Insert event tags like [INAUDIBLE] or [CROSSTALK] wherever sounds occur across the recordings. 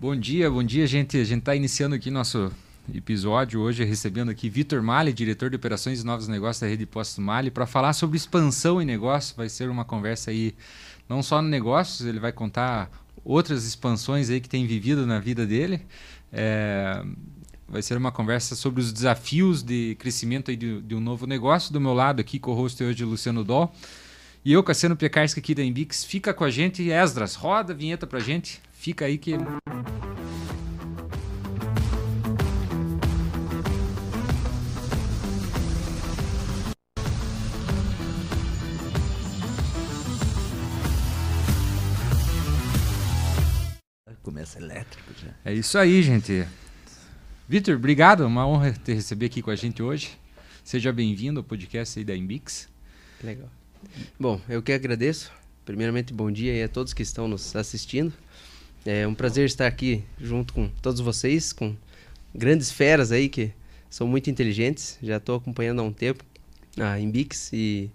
Bom dia, bom dia, gente. A gente está iniciando aqui nosso episódio hoje, recebendo aqui Vitor Mali, diretor de operações e novos negócios da Rede Postos Mali, para falar sobre expansão em negócio. Vai ser uma conversa aí, não só no negócios, ele vai contar outras expansões aí que tem vivido na vida dele. É, vai ser uma conversa sobre os desafios de crescimento aí de, de um novo negócio. Do meu lado aqui, com o host hoje, Luciano Doll. E eu, Cassiano Pekarski aqui da Embix, fica com a gente. Esdras, roda a vinheta pra gente. Fica aí que. Começa elétrico já. É isso aí, gente. Vitor, obrigado. Uma honra te receber aqui com a gente hoje. Seja bem-vindo ao podcast aí da Embix. Legal. Bom, eu que agradeço. Primeiramente, bom dia aí a todos que estão nos assistindo. É um prazer estar aqui junto com todos vocês, com grandes feras aí que são muito inteligentes. Já estou acompanhando há um tempo a Embix e,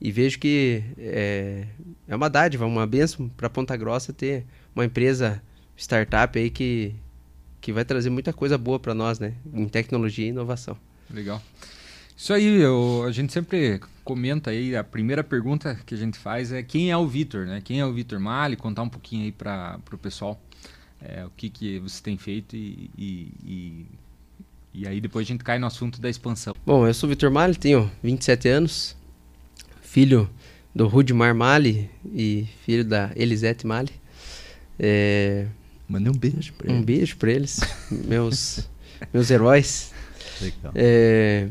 e vejo que é, é uma dádiva, uma benção para Ponta Grossa ter uma empresa startup aí que, que vai trazer muita coisa boa para nós, né? Em tecnologia e inovação. Legal. Isso aí, eu, a gente sempre comenta aí, a primeira pergunta que a gente faz é quem é o Vitor, né? Quem é o Vitor Mali? Contar um pouquinho aí para o pessoal é, o que, que você tem feito e, e, e, e, aí depois a gente cai no assunto da expansão. Bom, eu sou o Vitor Mali, tenho 27 anos, filho do Rudimar Mali e filho da Elisete Mali. É... Mande um beijo para eles. Um beijo para eles, [LAUGHS] meus, meus heróis. Legal. É...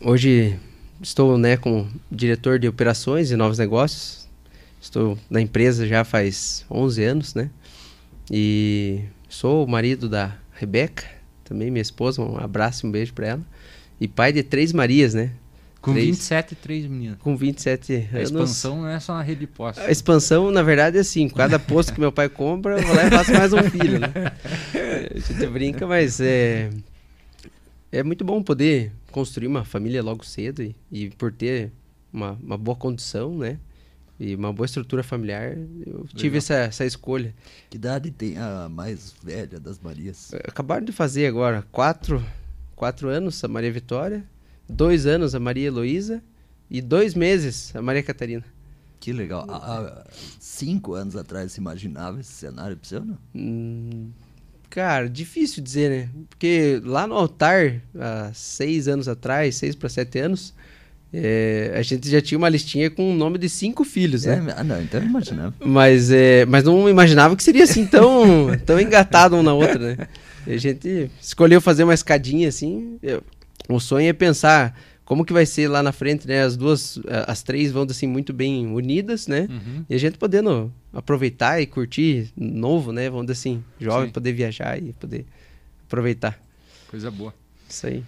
Hoje estou né, como diretor de operações e novos negócios. Estou na empresa já faz 11 anos, né? E sou o marido da Rebeca, também minha esposa. Um abraço e um beijo para ela. E pai de três Marias, né? Com três, 27 e três meninas. Com 27 anos. A expansão não é só na rede de postos. A expansão, na verdade, é assim: cada posto que meu pai compra, eu vou lá e faço mais um filho, né? [LAUGHS] A gente brinca, mas é, é muito bom poder construir uma família logo cedo e, e por ter uma, uma boa condição, né? E uma boa estrutura familiar, eu tive essa, essa escolha. Que idade tem a mais velha das Marias? Acabaram de fazer agora quatro, quatro anos a Maria Vitória, dois anos a Maria Heloísa e dois meses a Maria Catarina. Que legal. Há, cinco anos atrás você imaginava esse cenário para você ou não? Hum, Cara, difícil dizer, né? Porque lá no altar, há seis anos atrás, seis para sete anos, é, a gente já tinha uma listinha com o nome de cinco filhos, né? É, ah, não, então eu imaginava. Mas, é, mas não imaginava que seria assim tão, [LAUGHS] tão engatado um na outra, né? E a gente escolheu fazer uma escadinha assim. Eu, o sonho é pensar como que vai ser lá na frente, né? As duas, as três vão assim muito bem unidas, né? Uhum. E a gente podendo aproveitar e curtir novo, né? Vamos dizer assim, jovem, Sim. poder viajar e poder aproveitar. Coisa boa. Isso aí.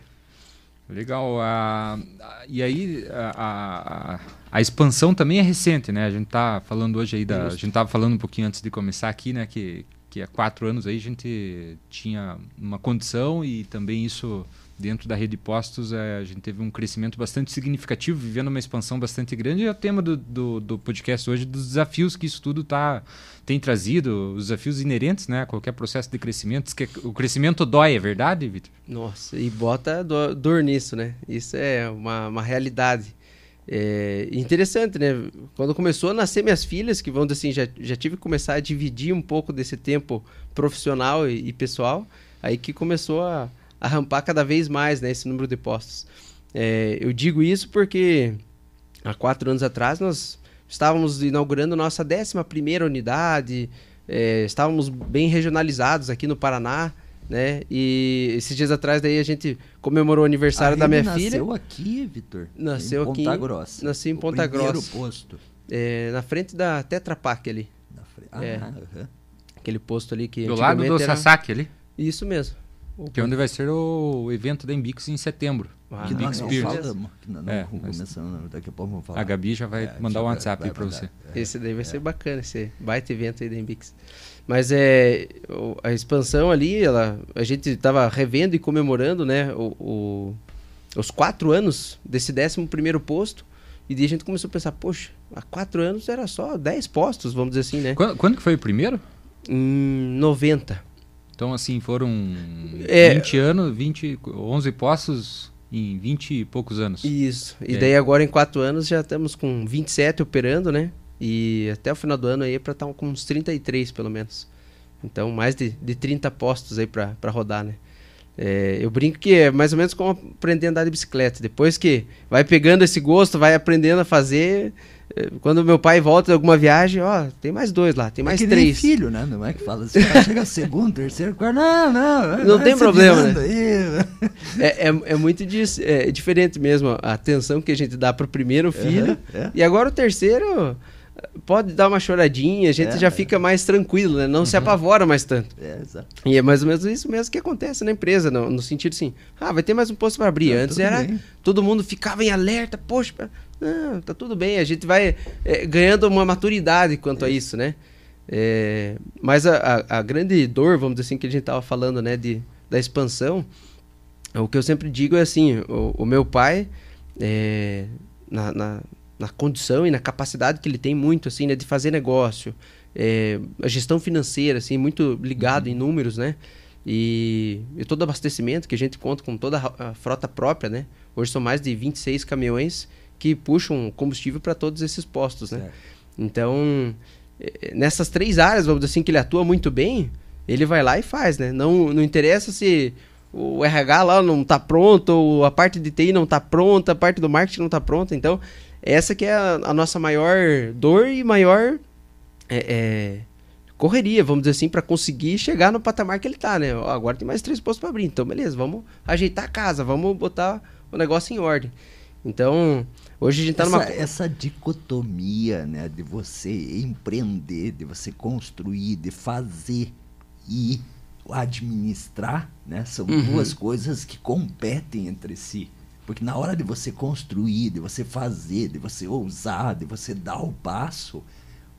Legal. Uh, e aí, a, a, a, expansão também é recente, né? A gente tá falando hoje aí da. A gente tava falando um pouquinho antes de começar aqui, né? Que, que há quatro anos aí a gente tinha uma condição e também isso dentro da rede de postos, é, a gente teve um crescimento bastante significativo, vivendo uma expansão bastante grande. E é o tema do, do, do podcast hoje dos desafios que isso tudo tá, tem trazido, os desafios inerentes né, a qualquer processo de crescimento. Que o crescimento dói, é verdade, Vitor? Nossa, e bota dor, dor nisso, né? Isso é uma, uma realidade. É interessante, né? Quando começou a nascer minhas filhas, que vão assim, já, já tive que começar a dividir um pouco desse tempo profissional e, e pessoal, aí que começou a a rampar cada vez mais né, esse número de postos. É, eu digo isso porque há quatro anos atrás nós estávamos inaugurando nossa 11 unidade, é, estávamos bem regionalizados aqui no Paraná. Né? E esses dias atrás daí a gente comemorou o aniversário da minha nasceu filha. Nasceu aqui, Vitor. Nasceu em aqui. Ponta Grossa. Nasci em Ponta Grossa. Primeiro posto. É, na frente da Tetra Pak ali. Fre... Ah, é, uhum. Aquele posto ali que Do lado do era... Sasaki ali? Isso mesmo. Que é onde vai ser o evento da Embix em setembro. Ah, que não, Experience. Não, não, é, começando, daqui a pouco vamos falar. A Gabi já vai é, mandar um WhatsApp aí para você. É, esse daí vai ser bacana, esse baita evento aí da Embix. Mas é a expansão ali, ela, a gente estava revendo e comemorando, né, o, o, os quatro anos desse décimo primeiro posto. E daí a gente começou a pensar, poxa, há quatro anos era só dez postos, vamos dizer assim, né? Quando, quando que foi o primeiro? em 90. Então, assim, foram É. 20 anos, 20, 11 postos em 20 e poucos anos. Isso. E É. daí agora em quatro anos já estamos com 27 operando, né? E até o final do ano aí é para estar com uns 33 pelo menos. Então mais de, de 30 postos aí para rodar, né? É, eu brinco que é mais ou menos como aprender a andar de bicicleta. Depois que vai pegando esse gosto, vai aprendendo a fazer. É, Quando meu pai volta de alguma viagem, ó, tem mais dois lá, tem mais é que nem três. filho, né? Não é que fala assim, ah, chega segundo, terceiro, quarto. Não, não. [LAUGHS] Não tem problema, aí. É, é, é muito dis- é diferente mesmo a atenção que a gente dá pro primeiro filho. é. E agora o terceiro pode dar uma choradinha, a gente É, já é. fica mais tranquilo, né? Não se apavora mais tanto. É, exato. E é mais ou menos isso mesmo que acontece na empresa, no, no sentido assim, ah, vai ter mais um posto para abrir. Tá, Antes era, bem. todo mundo ficava em alerta, poxa, não, tá tudo bem, a gente vai é, ganhando uma maturidade quanto a isso, né? É, mas a, a- a grande dor, vamos dizer assim, que a gente tava falando, né, de, da expansão, o que eu sempre digo é assim, o, o meu pai, é, na, na, na condição e na capacidade que ele tem muito, assim, né, de fazer negócio, é, a gestão financeira, assim, muito ligado em números, né, e, e todo abastecimento que a gente conta com toda a, frota própria, né, hoje são mais de 26 caminhões que puxam combustível para todos esses postos, né. Certo. Então, eh, nessas três áreas, vamos dizer assim, que ele atua muito bem, ele vai lá e faz, né? Não, não interessa se o RH lá não tá pronto, ou a parte de TI não tá pronta, a parte do marketing não tá pronta. Então, essa que é a, a nossa maior dor e maior é, é, correria, vamos dizer assim, para conseguir chegar no patamar que ele tá, né? Agora tem mais três postos para abrir, então beleza, vamos ajeitar a casa, vamos botar o negócio em ordem. Então, hoje a gente tá essa, numa... essa dicotomia, né, de você empreender, de você construir, de fazer e administrar, né, são Uhum. duas coisas que competem entre si. Porque na hora de você construir, de você fazer, de você ousar, de você dar o passo,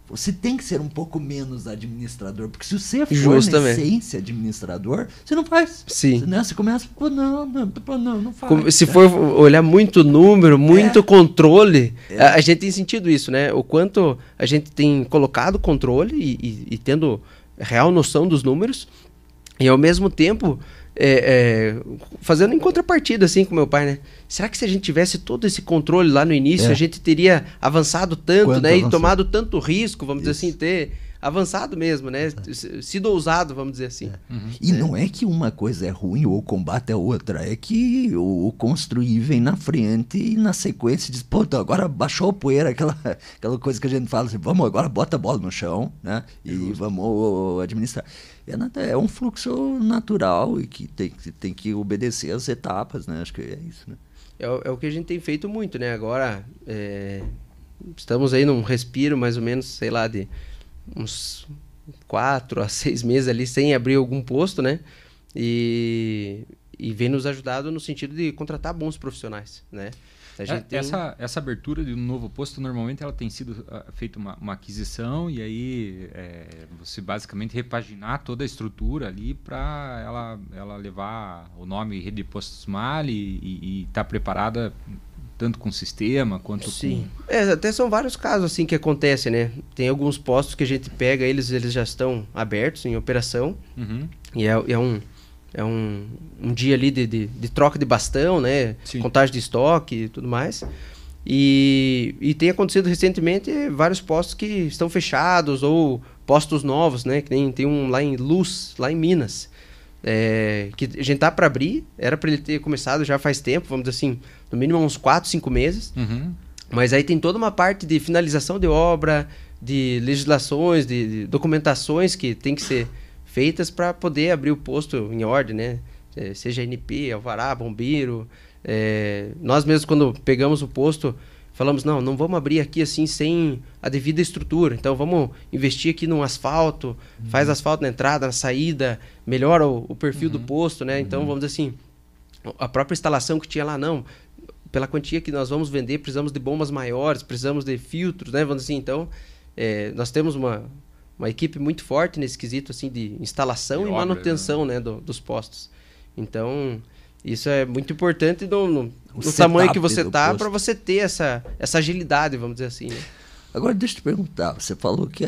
você tem que ser um pouco menos administrador. Porque se você for Justamente. na essência administrador, você não faz. Sim. Você, né, você começa, pô, não, não, pô, não, não faz. Se né? for olhar muito número, muito É. controle, a, a gente tem sentido isso, né? O quanto a gente tem colocado controle e, e- e tendo real noção dos números, e ao mesmo tempo é, é, fazendo em contrapartida, assim, com meu pai, né? Será que se a gente tivesse todo esse controle lá no início, É. a gente teria avançado tanto, Quanto né? E tomado tanto risco, vamos dizer Isso. assim, ter avançado mesmo, né? Sido ousado, vamos dizer assim. E não é que uma coisa é ruim ou combate a outra, é que o, o construir vem na frente e na sequência diz, pô, então agora baixou a poeira, aquela, [LAUGHS] aquela coisa que a gente fala assim, vamos agora bota a bola no chão, né? E vamos administrar. É, é um fluxo natural e que tem, que tem que obedecer as etapas, né? Acho que é isso, né? É, o- é o que a gente tem feito muito, né? Agora, é, estamos aí num respiro mais ou menos, sei lá, de uns quatro a seis meses ali sem abrir algum posto, né? E, e vem nos ajudado no sentido de contratar bons profissionais, né? É, tem- essa, essa abertura de um novo posto, normalmente ela tem sido ah, feita uma, uma aquisição e aí é, você basicamente repaginar toda a estrutura ali para ela, ela levar o nome Rede de Postos Mali e estar preparada tanto com sistema quanto Sim. É, até são vários casos assim que acontecem, né? Tem alguns postos que a gente pega, eles, eles já estão abertos em operação. com... Uhum. E é, é um, é um, um dia ali de, de, de troca de bastão, né? Sim. Contagem de estoque e tudo mais. E, e tem acontecido recentemente vários postos que estão fechados ou postos novos, né? Que nem tem um lá em Luz, lá em Minas. é, que a gente tá para abrir, era para ele ter começado já faz tempo, vamos dizer assim, no mínimo uns 4, 5 meses. Uhum. Mas aí tem toda uma parte de finalização de obra, de legislações, de, de documentações que tem que ser feitas para poder abrir o posto em ordem, né? Eh, Seja NP, Alvará, Bombeiro. eh, nós mesmos, quando pegamos o posto, falamos, não, não vamos abrir aqui assim sem a devida estrutura. Então vamos investir aqui num asfalto, faz asfalto na entrada, na saída, melhora o, o perfil do posto, né? Então vamos dizer assim, a própria instalação que tinha lá, não, pela quantia que nós vamos vender, precisamos de bombas maiores, precisamos de filtros, né? Vamos dizer assim, então, é, nós temos uma, uma equipe muito forte nesse quesito, assim, de instalação De e obra, manutenção, né, do- dos postos. Então, isso é muito importante no, no, O no tamanho que você tá para você ter essa, essa agilidade, vamos dizer assim, né? Agora, deixa eu te perguntar, você falou que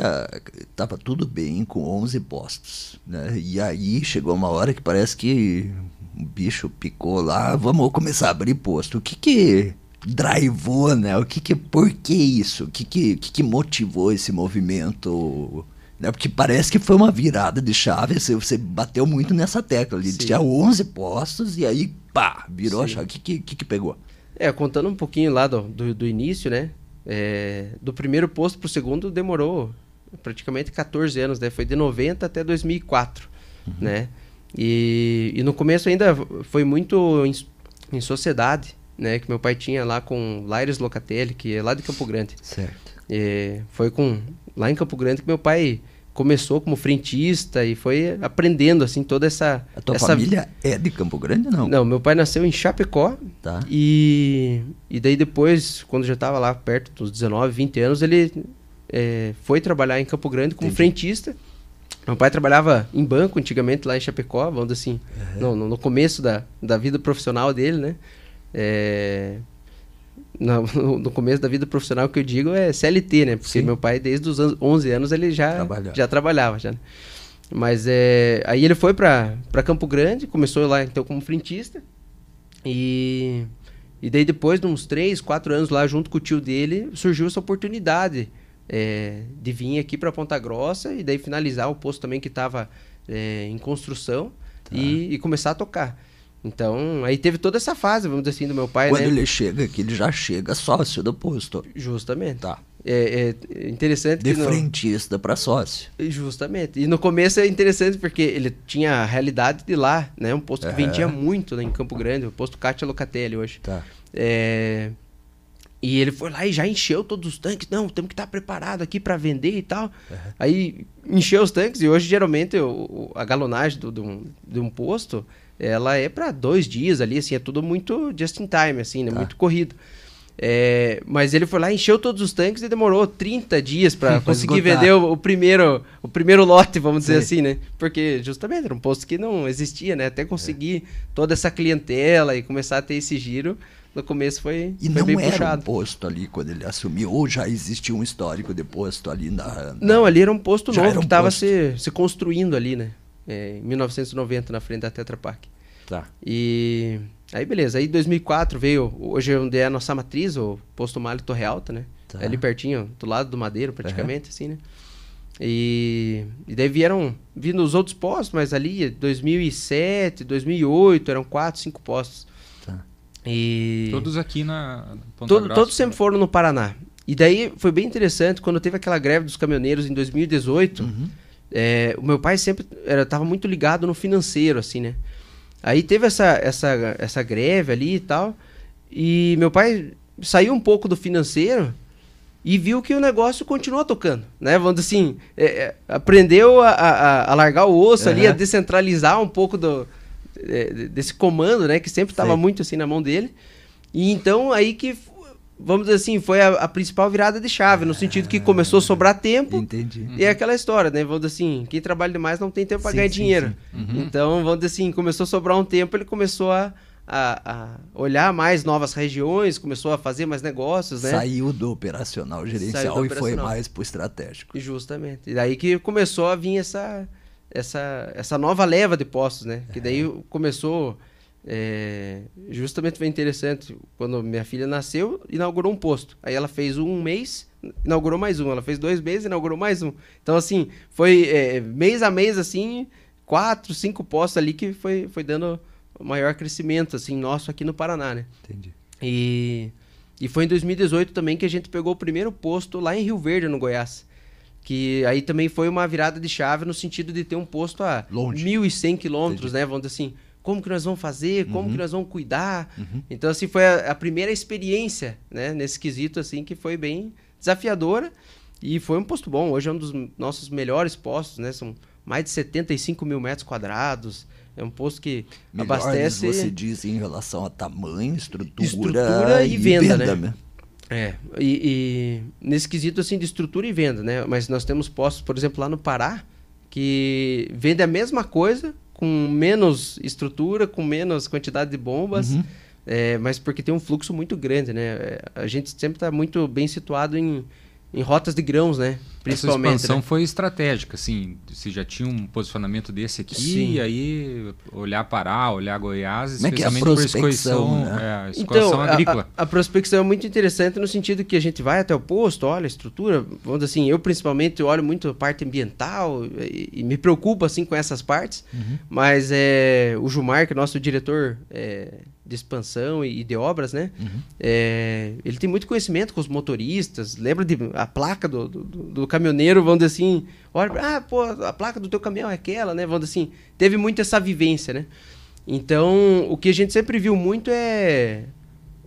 estava tudo bem com 11 postos, né? E aí chegou uma hora que parece que o bicho picou lá, vamos começar a abrir posto. O que que drivou, né? O que que, por que isso? O que que, que, que motivou esse movimento? Né? Porque parece que foi uma virada de chave, você, você bateu muito nessa tecla ali. Tinha 11 postos e aí, pá, virou Sim. a chave. O que que, que que pegou? É, contando um pouquinho lá do, do, do início, né? É, do primeiro posto para o segundo demorou praticamente 14 anos, né? Foi de 90 até 2004, uhum. né? E, e no começo ainda foi muito em, em, sociedade, né? Que meu pai tinha lá com Laires Locatelli, que é lá de Campo Grande. Certo. E foi com lá em Campo Grande que meu pai começou como frentista e foi aprendendo assim toda essa a tua essa... família é de Campo Grande não não meu pai nasceu em Chapecó tá. e e daí depois quando já estava lá perto dos 19 20 anos ele é, foi trabalhar em Campo Grande como Entendi. frentista meu pai trabalhava em banco antigamente lá em Chapecó vamos assim uhum. no, no começo da, da vida profissional dele né é, [LAUGHS] no, no, começo da vida profissional que eu digo é CLT, né? Porque Sim. meu pai, desde os 11 anos, ele já, trabalhava. já trabalhava. Já, né? Mas é, aí ele foi para Campo Grande, começou lá então como frentista. E, e daí depois de uns 3, 4 anos lá junto com o tio dele, surgiu essa oportunidade é, de vir aqui para Ponta Grossa e daí finalizar o posto também que estava é, em construção tá. e, e começar a tocar. Então, aí teve toda essa fase, vamos dizer assim, do meu pai, Quando né? ele chega aqui, ele já chega sócio do posto. Justamente. Tá. É, é interessante De no... frentista para sócio. Justamente. E no começo é interessante porque ele tinha a realidade de lá, né? Um posto que vendia muito né, em Campo Grande, o posto Cátia Locatelli hoje. Tá. É... E ele foi lá e já encheu todos os tanques. Não, temos que estar preparado aqui para vender e tal. Uhum. Aí encheu os tanques e hoje geralmente o, a galonagem do, de, um, de um posto ela é para dois dias ali, assim, é tudo muito just in time, assim, né? Tá. Muito corrido. É, mas ele foi lá, encheu todos os tanques e demorou 30 dias para [LAUGHS] conseguir vender o, o, primeiro, o primeiro lote, vamos Sim. dizer assim, né? Porque justamente era um posto que não existia, né? Até conseguir é. toda essa clientela e começar a ter esse giro, no começo foi, e foi não bem era puxado. um posto ali quando ele assumiu, ou já existia um histórico de posto ali na. na... Não, ali era um posto já novo um que estava se, se construindo ali, né? É, em 1990, na frente da Tetra Pak. Tá. E aí, beleza. Aí, 2004 veio, hoje é onde é a nossa matriz, o Posto Malho Torre Alta, né? Tá. É ali pertinho, do lado do Madeiro, praticamente, uhum. assim, né? E, e daí vieram vindo os outros postos, mas ali 2007, 2008 eram quatro, cinco postos. E todos aqui na Ponta Todo, Grossa, Todos sempre foram no Paraná. E daí foi bem interessante quando teve aquela greve dos caminhoneiros em 2018. Uhum. É, o meu pai sempre estava muito ligado no financeiro, assim, né? Aí teve essa, essa, essa greve ali e tal. E meu pai saiu um pouco do financeiro e viu que o negócio continuou tocando, né? Vamos assim, é, aprendeu a, a, a, largar o osso uhum. ali, a descentralizar um pouco do, desse comando, né? Que sempre estava muito assim na mão dele. E então aí que vamos dizer assim, foi a, a principal virada de chave, no sentido que começou a sobrar tempo. Entendi. E é aquela história, né? Vamos dizer assim, quem trabalha demais não tem tempo para ganhar sim, dinheiro. Sim. Uhum. Então, vamos dizer assim, começou a sobrar um tempo, ele começou a, a, a, olhar mais novas regiões, começou a fazer mais negócios, né? Saiu do operacional gerencial do operacional. e foi mais pro estratégico. Justamente. E daí que começou a vir essa, essa, essa nova leva de postos, né? Que daí é. começou é, justamente foi interessante. Quando minha filha nasceu, inaugurou um posto. Aí ela fez um mês, inaugurou mais um. Ela fez dois meses, inaugurou mais um. Então, assim, foi é, mês a mês, assim, quatro, cinco postos ali que foi, foi dando maior crescimento, assim, nosso aqui no Paraná, né? Entendi. E, e foi em 2018 também que a gente pegou o primeiro posto lá em Rio Verde, no Goiás. Que aí também foi uma virada de chave no sentido de ter um posto a Longe. 1.100 quilômetros, né? Vamos dizer assim como que nós vamos fazer, como uhum. que nós vamos cuidar. Uhum. Então, assim, foi a, a, primeira experiência, né, nesse quesito, assim, que foi bem desafiadora e foi um posto bom. Hoje é um dos nossos melhores postos, né, são mais de 75 mil metros quadrados. É um posto que Melhores, abastece... você diz em relação a tamanho, estrutura, estrutura e, e venda, venda, né? É, e, e, nesse quesito, assim, de estrutura e venda, né? Mas nós temos postos, por exemplo, lá no Pará, que vende a mesma coisa, com menos estrutura, com menos quantidade de bombas, uhum. é, mas porque tem um fluxo muito grande, né? É, a gente sempre está muito bem situado em, em rotas de grãos, né? Principalmente. Essa expansão né? foi estratégica, assim. Você já tinha um posicionamento desse aqui, Sim. e aí olhar Pará, olhar Goiás, Como é que é a especialmente por prospecção, né? é, a Então, agrícola. A, a prospecção é muito interessante no sentido que a gente vai até o posto, olha a estrutura, vamos dizer assim, eu principalmente olho muito a parte ambiental e, e me preocupo assim com essas partes, Uhum. mas é o Gilmar, que é nosso diretor é, de expansão e, de obras, né? Uhum. É, ele tem muito conhecimento com os motoristas, lembra de a placa do, do, do- do caminhoneiro, vamos dizer assim, olha, ah, pô, a placa do teu caminhão é aquela, né? Vamos dizer assim, teve muito essa vivência, né? Então, o que a gente sempre viu muito é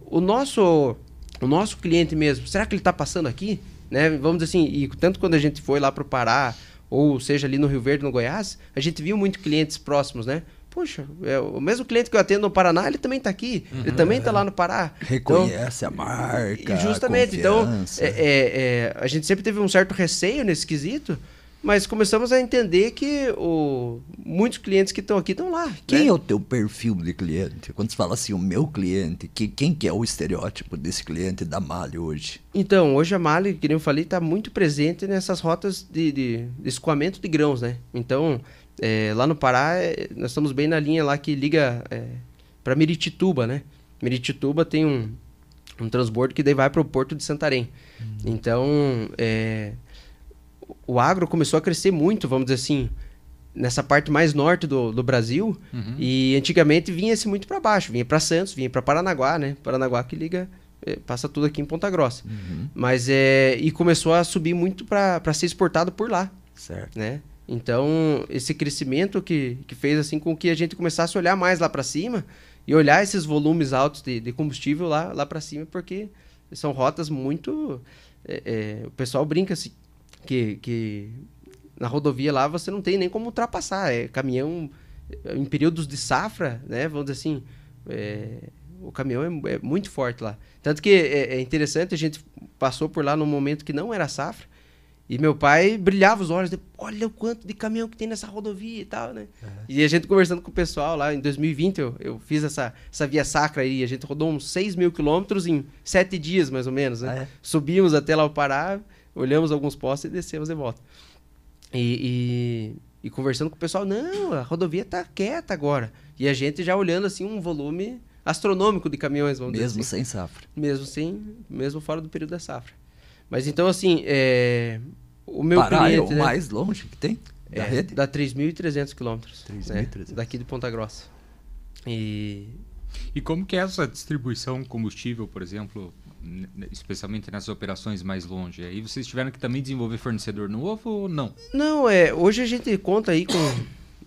o nosso o nosso cliente mesmo. Será que ele está passando aqui? Né? Vamos dizer assim, e tanto quando a gente foi lá para o Pará, ou seja, ali no Rio Verde, no Goiás, a gente viu muito clientes próximos, né? Poxa, é o mesmo cliente que eu atendo no Paraná, ele também está aqui. Ele também está lá no Pará. Então, Reconhece a marca. justamente, então, confiança. é, é, é, a gente sempre teve um certo receio nesse quesito, mas começamos a entender que o, muitos clientes que estão aqui estão lá. Quem né? é o teu perfil de cliente? Quando você fala assim, o meu cliente, que, quem que é o estereótipo desse cliente da Malha hoje? Então, hoje a Mali, que nem eu falei, está muito presente nessas rotas de, de, de escoamento de grãos, né? Então, é, lá no Pará, é, nós estamos bem na linha lá que liga para Miritituba, né? Miritituba tem um, um transbordo que daí vai para o Porto de Santarém. Então, é, o agro começou a crescer muito, vamos dizer assim, nessa parte mais norte do, do Brasil. Uhum. E antigamente vinha-se muito para baixo, vinha para Santos, vinha para Paranaguá, né? Paranaguá que liga, eh, passa tudo aqui em Ponta Grossa. Mas é. E começou a subir muito para ser exportado por lá, Certo. né? Então, esse crescimento que, que fez assim com que a gente começasse a olhar mais lá para cima e olhar esses volumes altos de, de combustível lá, lá para cima, porque são rotas muito. é, é, o pessoal brinca assim, que, que na rodovia lá você não tem nem como ultrapassar. É caminhão é, em períodos de safra, né? Vamos dizer assim. é, o caminhão é, é muito forte lá. Tanto que é, é interessante, a gente passou por lá num momento que não era safra. E meu pai brilhava os olhos, olha o quanto de caminhão que tem nessa rodovia e tal, né? E a gente conversando com o pessoal lá, em 2020 eu, eu fiz essa, essa via sacra aí, a gente rodou uns 6 mil quilômetros em sete dias, mais ou menos, né? Ah, é? Subimos até lá o Pará, olhamos alguns postos e descemos de volta. E, e, e conversando com o pessoal, não, a rodovia tá quieta agora. E a gente já olhando assim um volume astronômico de caminhões, vamos Mesmo dizer assim. sem safra. Mesmo sem, mesmo fora do período da safra. Mas então, assim, é, o meu Pará é cliente... o né, mais longe que tem da é, rede? Dá 3.300 quilômetros. 3.300. né, Daqui de Ponta Grossa. E... E como que é essa distribuição de combustível, por exemplo, especialmente nessas operações mais longe? Aí vocês tiveram que também desenvolver fornecedor novo ou não? Não, é, hoje a gente conta aí com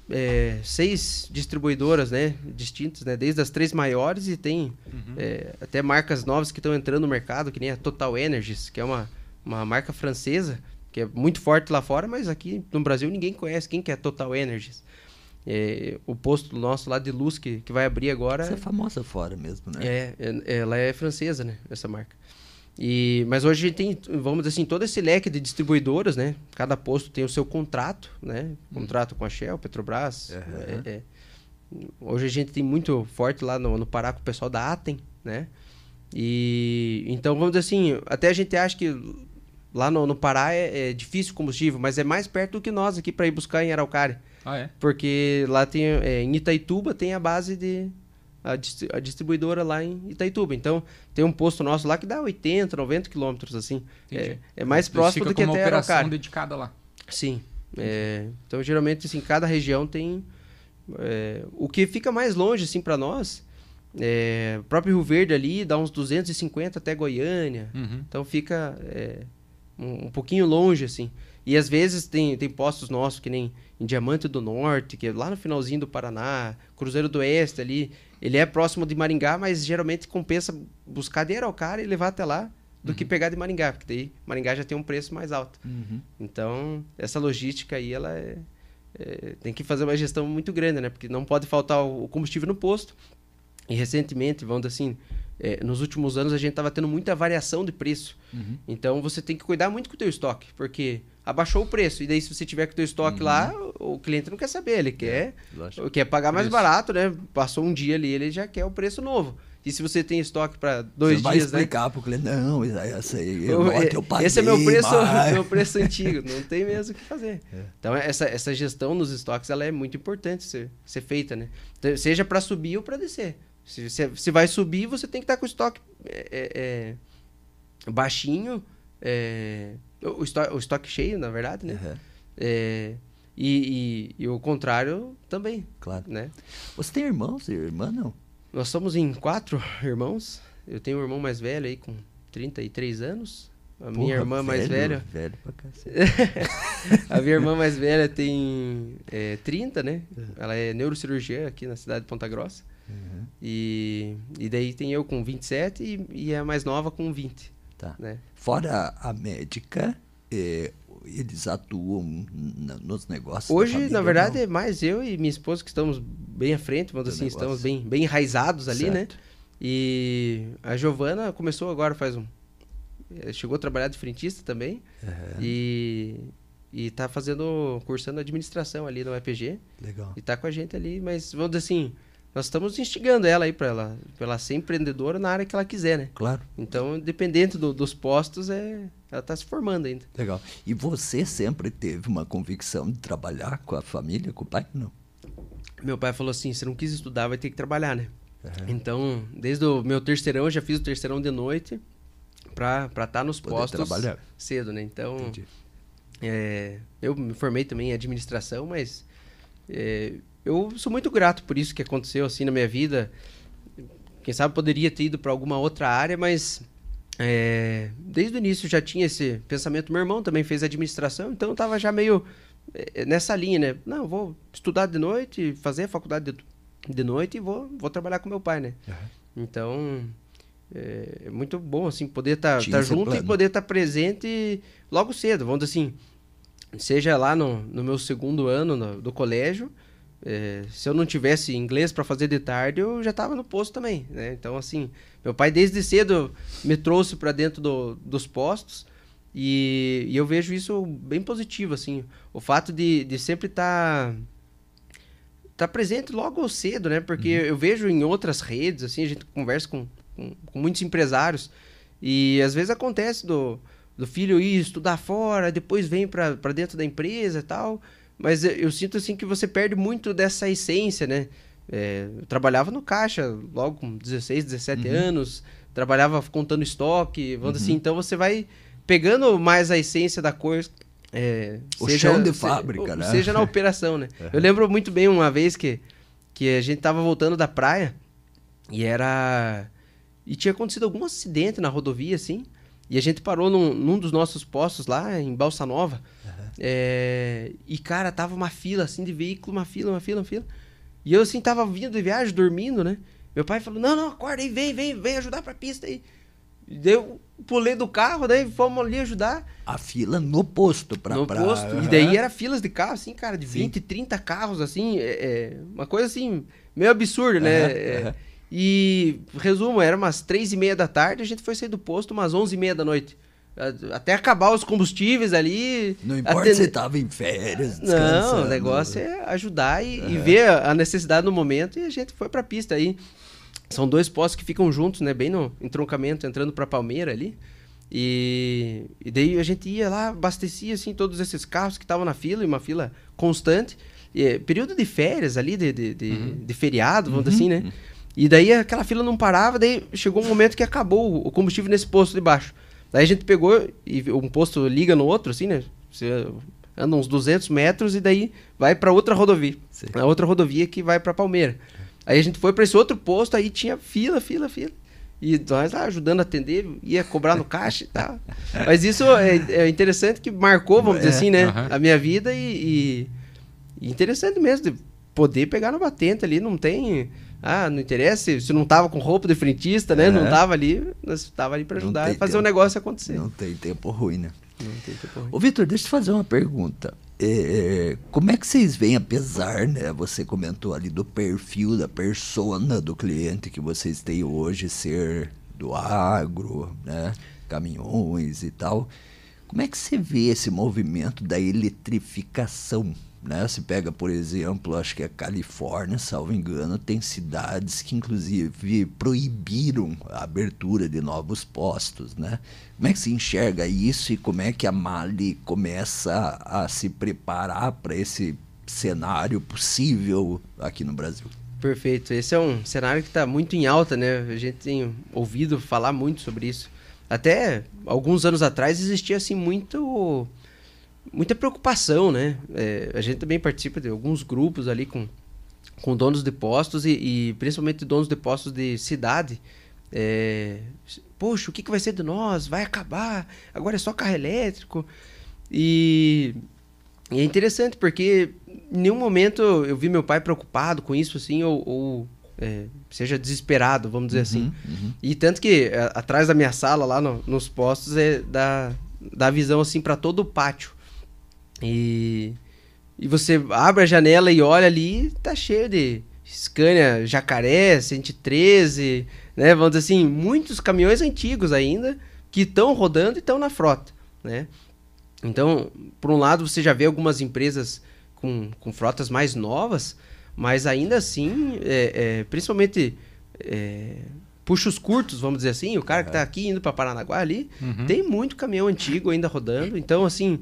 é, seis distribuidoras, né, distintas, né, desde as três maiores e tem é, até marcas novas que estão entrando no mercado, que nem a Total Energies, que é uma, uma marca francesa, que é muito forte lá fora, mas aqui no Brasil ninguém conhece quem que é a Total Energies. É, o posto nosso lá de luz que, que vai abrir agora Essa é famosa fora mesmo, né? é, é- ela é francesa, né? Essa marca. E, mas hoje a gente tem, vamos dizer assim, todo esse leque de distribuidoras, né? Cada posto tem o seu contrato, né? Contrato com a Shell, Petrobras. Aham. é- é. Hoje a gente tem muito forte lá no, no Pará com o pessoal da Atem, né? E então, vamos dizer assim, até a gente acha que lá no, no Pará é, é difícil o combustível, mas é mais perto do que nós aqui para ir buscar em Araucária. Ah, é? Porque lá tem, é, em Itaituba tem a base de. A, a distribuidora lá em Itaituba. Então, tem um posto nosso lá que dá 80, 90 quilômetros, assim. É, é mais próximo do que com uma até operação Araucária. dedicada lá. Sim. É, então, geralmente, assim, cada região tem... é, o que fica mais longe, assim, para nós, é, o próprio Rio Verde ali dá uns 250 até Goiânia. Uhum. Então fica é, um, um pouquinho longe, assim. E às vezes tem, tem postos nossos, que nem em Diamante do Norte, que é lá no finalzinho do Paraná, Cruzeiro do Oeste ali. Ele é próximo de Maringá, mas geralmente compensa buscar de Araucária e levar até lá do que pegar de Maringá, porque daí Maringá já tem um preço mais alto. Uhum. Então, essa logística aí, ela é, é- tem que fazer uma gestão muito grande, né? Porque não pode faltar o o combustível no posto. E recentemente, vamos dizer assim, é, nos últimos anos a gente estava tendo muita variação de preço. Uhum. Então você tem que cuidar muito com o teu estoque, porque abaixou o preço. E daí se você tiver com o teu estoque lá, o cliente não quer saber, ele quer, Lógico. quer pagar mais Preço. barato, né? Passou um dia ali, ele já quer o preço novo. E se você tem estoque para dois você vai dias, né? explicar pro cliente, não, essa aí, Eu- [LAUGHS] eu, é- eu paguei esse é meu preço, [LAUGHS] meu preço antigo, não tem mesmo o que fazer. Então essa, essa gestão nos estoques ela é muito importante ser, ser feita, né? Então, seja para subir ou para descer. Se você se vai subir, você tem que estar com o estoque é, é, baixinho, é, o, estoque, o estoque cheio, na verdade, né? Aham, É, e, e- e o contrário também, claro. né? Você tem irmãos e irmã, não? Nós somos em quatro irmãos. Eu tenho um irmão mais velho aí com 33 anos. A minha Porra, irmã mais velho, velha Velho pra cacete. [LAUGHS] A minha irmã mais velha tem é, 30, né? Ela é neurocirurgiã aqui na cidade de Ponta Grossa. Uhum, E, e daí tem eu com 27 e, e a mais nova com 20, tá. né? Fora a médica, eh, eles atuam na- nos negócios Hoje, família na verdade, não? é mais eu e minha esposa que estamos bem à frente, vamos assim, negócio. estamos bem, bem enraizados ali, né? Certo. E a Giovana começou agora faz um... eh, Chegou a trabalhar de frentista também Aham, e, e tá fazendo, cursando administração ali no EPG. Legal. E tá com a gente ali, mas vamos dizer assim, nós estamos instigando ela aí para ela, pra ela ser empreendedora na área que ela quiser, né? Claro, Então, dependente do- dos postos, é, ela tá se formando ainda. legal. E você sempre teve uma convicção de trabalhar com a família, com o pai? Não. Meu pai falou assim, se não quis estudar, vai ter que trabalhar, né? Então, desde o meu terceirão, eu já fiz o terceirão de noite pra estar tá nos Poder postos trabalhar. cedo, né? Então. É, eu me formei também em administração, mas é, eu sou muito grato por isso que aconteceu assim na minha vida. Quem sabe poderia ter ido para alguma outra área, mas é, desde o início já tinha esse pensamento. Meu irmão também fez administração, então eu tava já meio é, nessa linha, né? Não, vou estudar de noite, fazer a faculdade de, de noite e vou, vou trabalhar com meu pai, né? Aham. Então, é, é muito bom, assim, poder estar Tinha esse junto e plano. poder estar presente logo cedo. Vamos dizer assim, seja lá no, no meu segundo ano no- do colégio, é, se eu não tivesse inglês para fazer de tarde, eu já estava no posto também, né? Então, assim, meu pai desde cedo me trouxe para dentro do- dos postos e, e eu vejo isso bem positivo, assim. O fato de, de sempre estar tá presente logo cedo, né? Porque eu vejo em outras redes, assim, a gente conversa com, com, com muitos empresários e às vezes acontece do, do filho ir estudar fora, depois vem para dentro da empresa e tal, mas eu, sinto assim que você perde muito dessa essência, né? É, eu trabalhava no caixa logo com 16, 17 anos, trabalhava contando estoque, vamos dizer assim, então você vai pegando mais a essência da coisa. é, O chão de fábrica, ou né? Seja na operação, né? [LAUGHS] Eu lembro muito bem uma vez que, que a gente tava voltando da praia e era. E tinha acontecido algum acidente na rodovia, assim. E a gente parou num, num dos nossos postos lá, em Balsa Nova. É, e, cara, tava uma fila, assim, de veículo, uma fila, uma fila, uma fila. E eu, assim, tava vindo de viagem, dormindo, né? Meu pai falou, não, não, acorda aí, vem, vem, vem ajudar pra pista aí. E daí eu pulei do carro, daí fomos ali ajudar A fila no posto pra no pra- posto. E Aham. daí era filas de carro, assim, cara, de Sim. 20, 30 carros, assim, é, é, uma coisa assim, meio absurda, né? Aham, É. E, resumo, era umas três e meia da tarde, a gente foi sair do posto umas onze e meia da noite. Até acabar os combustíveis ali. Não importa atender- se tava em férias, Não, o negócio é ajudar e, e ver a necessidade no momento e a gente foi pra pista aí. São dois postos que ficam juntos, né? Bem no entroncamento, entrando pra Palmeira ali. E, e daí a gente ia lá, abastecia assim todos esses carros que estavam na fila, e uma fila constante. E, é, período de férias ali, de, de, de, de feriado, vamos dizer assim, né? E daí aquela fila não parava, daí chegou um momento que acabou o- combustível nesse posto de baixo. Daí a gente pegou e um posto liga no outro, assim, né? Você anda uns 200 metros e daí vai pra outra rodovia. Sim. A outra rodovia que vai pra Palmeira. Aí a gente foi pra esse outro posto, aí tinha fila, fila, fila. E nós lá ajudando a atender, ia cobrar no caixa e tal. Mas isso é, é interessante que marcou, vamos dizer É, assim, né? aham. A minha vida e, e- e interessante mesmo de poder pegar no batente ali, não tem. Ah, não interessa se, não tava com roupa de frentista, né? Não É. tava ali, nós tava ali Não ajudar e fazer o negócio acontecer. Não tem tempo ruim, né? Não tem tempo ruim. Ô, Vitor, deixa eu te fazer uma pergunta. É, como é que vocês veem, apesar, né? Você comentou ali do perfil, da persona do cliente que vocês têm hoje ser do agro, né? Caminhões e tal. Como é que você vê esse movimento da eletrificação Né? Se pega, por exemplo, acho que a Califórnia, salvo engano, tem cidades que inclusive proibiram a abertura de novos postos. Né? Como é que se enxerga isso e como é que a Mali começa a se preparar para esse cenário possível aqui no Brasil? Perfeito. Esse é um cenário que está muito em alta, né? A gente tem ouvido falar muito sobre isso. Até alguns anos atrás existia assim muito muita preocupação, né? É, a gente também participa de alguns grupos ali com, com donos de postos e, e principalmente donos de postos de cidade. É, Poxa, o que, que vai ser de nós? Vai acabar? Agora é só carro elétrico. E, e é interessante porque em nenhum momento eu vi meu pai preocupado com isso, assim, ou, ou é, seja desesperado, vamos dizer assim. Uhum, uhum. E tanto que a, atrás da minha sala, lá no, nos postos, é da, da visão assim para todo o pátio. E, e você abre a janela e olha ali, tá cheio de Scania Jacaré, 113, né? Vamos dizer assim, muitos caminhões antigos ainda que estão rodando e estão na frota, né? Então, por um lado, você já vê algumas empresas com, com frotas mais novas, mas ainda assim, é, é, principalmente é, puxos curtos, vamos dizer assim, o cara que está aqui indo para Paranaguá ali, Uhum. tem muito caminhão antigo ainda rodando. Então, assim,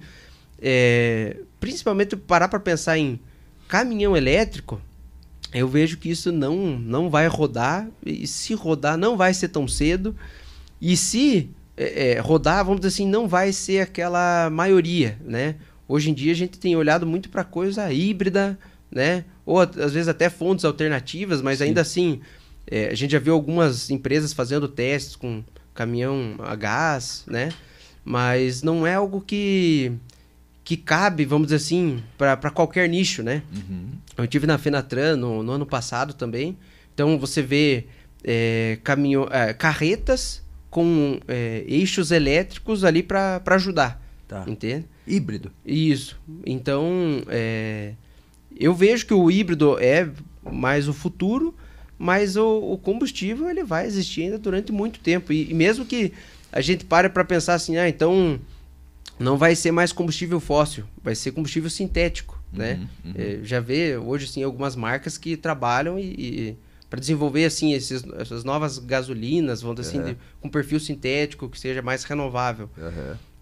é, principalmente parar para pensar em caminhão elétrico, eu vejo que isso não, não vai rodar. E se rodar, não vai ser tão cedo. E se é, é, rodar, vamos dizer assim, não vai ser aquela maioria, né? Hoje em dia a gente tem olhado muito para coisa híbrida, né? Ou às vezes até fontes alternativas, mas ainda assim é, a gente já viu algumas empresas fazendo testes com caminhão a gás, né? Mas não é algo que que cabe, vamos dizer assim, para qualquer nicho, né? Uhum. Eu tive na Fenatran no, no ano passado também. Então você vê é, caminho, é, carretas com é, eixos elétricos ali para ajudar, Tá. entende? Híbrido. Isso. Então, é, eu vejo que o híbrido é mais o futuro, mas o, o combustível ele vai existir ainda durante muito tempo. E, e mesmo que a gente pare para pensar assim, ah, então não vai ser mais combustível fóssil, vai ser combustível sintético, né? Uhum, uhum. É, já vê hoje assim algumas marcas que trabalham e, e para desenvolver assim esses, essas novas gasolinas, vamos dizer assim, É. de- com perfil sintético que seja mais renovável.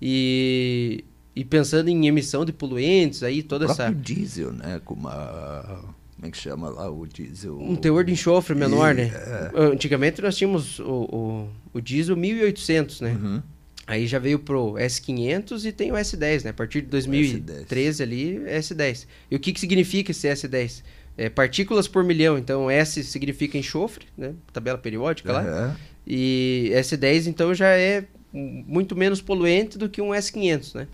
E, e pensando em emissão de poluentes, aí toda o essa diesel, né? Com uma. Como é que chama lá o diesel? um teor de enxofre menor, E- né? Antigamente nós tínhamos o, o, o diesel 1800, né? Uhum. Aí já veio pro S500 e tem o S10, né? A partir de 2013 ali, S10. E o que que significa esse S10? É partículas por milhão. Então S significa enxofre, né? Tabela periódica lá. Aham. E S10 então já é muito menos poluente do que um S500, né?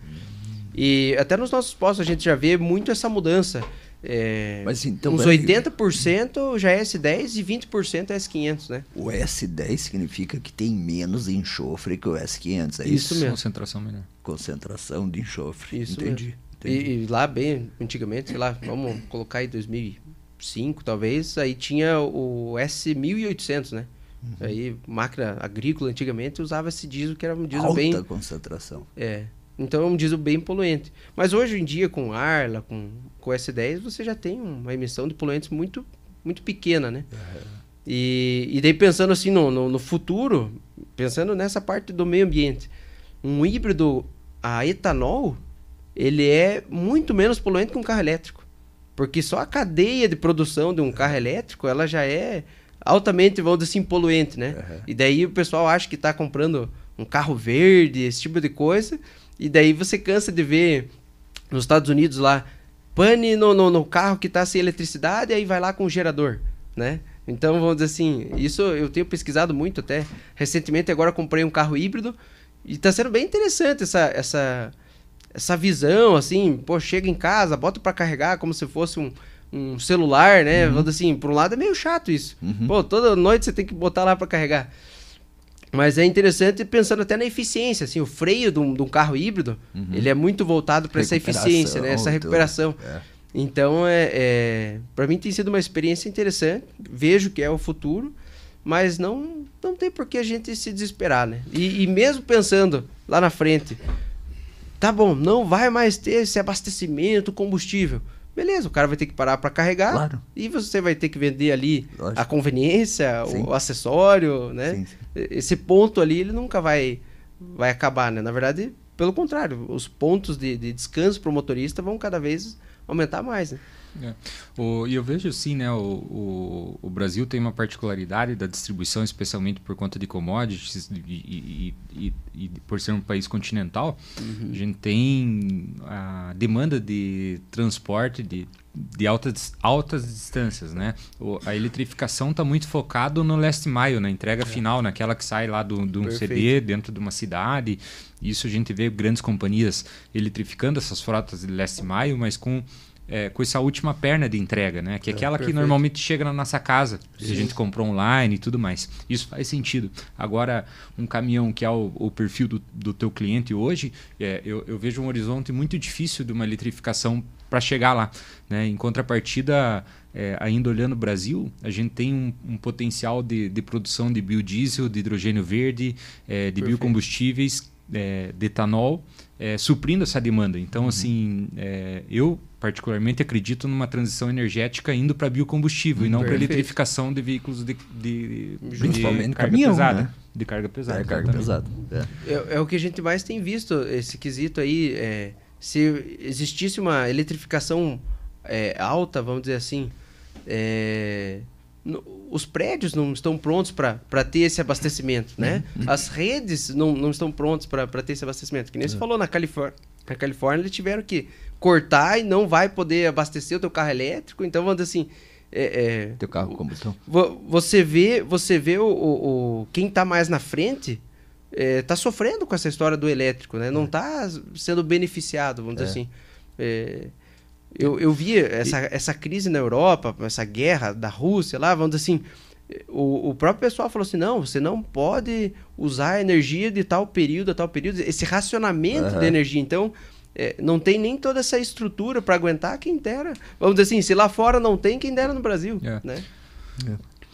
E até nos nossos postos a gente já vê muito essa mudança. É, Mas então, uns peraí. 80% já é S10 e 20% é S500, né? O S10 significa que tem menos enxofre que o S500, é Isso isso? mesmo. Concentração melhor. Concentração de enxofre. Isso Entendi. E, e lá bem antigamente, sei lá, vamos colocar aí 2005 talvez, aí tinha o S1800, né? Uhum. Aí máquina agrícola antigamente usava esse diesel que era um diesel Alta bem concentração. É. Então é um diesel bem poluente. Mas hoje em dia, com Arla, com, com S10, você já tem uma emissão de poluentes muito, muito pequena, né? E, e daí pensando assim no, no, no futuro, pensando nessa parte do meio ambiente, um híbrido a etanol, ele é muito menos poluente que um carro elétrico. Porque só a cadeia de produção de um carro elétrico, ela já é altamente, vamos dizer assim, poluente, né? Uhum. E daí o pessoal acha que está comprando um carro verde, esse tipo de coisa, e daí você cansa de ver nos Estados Unidos lá, pane no, no, no carro que está sem eletricidade, e aí vai lá com o gerador, né? Então, vamos dizer assim, isso eu tenho pesquisado muito até. Recentemente, agora comprei um carro híbrido, e está sendo bem interessante essa, essa, essa visão, assim, pô, chega em casa, bota para carregar como se fosse um, um celular, né? Vamos dizer assim, por um lado é meio chato isso. Uhum. Pô, toda noite você tem que botar lá para carregar. Mas é interessante pensando até na eficiência, assim, o freio de um, de um carro híbrido, ele é muito voltado para essa eficiência, né? Essa Recuperação, recuperação. É. Então, é, é para mim tem sido uma experiência interessante. Vejo que é o futuro, mas não, não tem por que a gente se desesperar, né? E, e mesmo pensando lá na frente, tá bom, não vai mais ter esse abastecimento, combustível. Beleza, o cara vai ter que parar para carregar Claro. e você vai ter que vender ali Lógico. a conveniência, Sim. o acessório, né? Sim, sim. Esse ponto ali, ele nunca vai, vai acabar, né? Na verdade, pelo contrário, os pontos de, de descanso para o motorista vão cada vez aumentar mais, né? É. O, e eu vejo assim, né? O, o, o Brasil tem uma particularidade da distribuição, especialmente por conta de commodities e, e- e- e por ser um país continental. A gente tem a demanda de transporte de, de altas, altas distâncias, né? A eletrificação está muito focado no last mile, na entrega final, naquela que sai lá do, de um. CD dentro de uma cidade. Isso a gente vê grandes companhias eletrificando essas frotas de last mile, mas com é, com essa última perna de entrega, né? Que é aquela que normalmente chega na nossa casa, se a gente comprou online e tudo mais. Isso faz sentido. Agora, um caminhão que é o, o perfil do, do teu cliente hoje, é, eu, eu vejo um horizonte muito difícil de uma eletrificação para chegar lá. Né? Em contrapartida, é, ainda olhando o Brasil, a gente tem um, um potencial de, de produção de biodiesel, de hidrogênio verde, é, de Perfeito. biocombustíveis, é, de etanol, é, suprindo essa demanda. Então, assim, é, eu particularmente acredito numa transição energética indo para biocombustível e não para eletrificação de veículos de, de, de Principalmente carga caminhão, pesada. né? De carga pesada. É carga pesada. É. É, é o que a gente mais tem visto, esse quesito aí. é, se existisse uma eletrificação é, alta, vamos dizer assim, é, no- os prédios não estão prontos para ter esse abastecimento, né? As redes não, não estão prontas para ter esse abastecimento. Que nem você falou na Califórnia. Na Califórnia eles tiveram que cortar e não vai poder abastecer o teu carro elétrico. Então, vamos dizer assim, é, é, Teu carro a combustão. Vo- Você vê, você vê o, o- o- quem está mais na frente está sofrendo com essa história do elétrico, né? Não está sendo beneficiado, vamos dizer É. assim. É, eu, eu vi essa, essa crise na Europa, essa guerra da Rússia lá, vamos dizer assim. O, o próprio pessoal falou assim: não, você não pode usar a energia de tal período a tal período, esse racionamento de energia. Então, é, não tem nem toda essa estrutura para aguentar quem dera. Vamos dizer assim: se lá fora não tem, quem dera no Brasil. É. Né?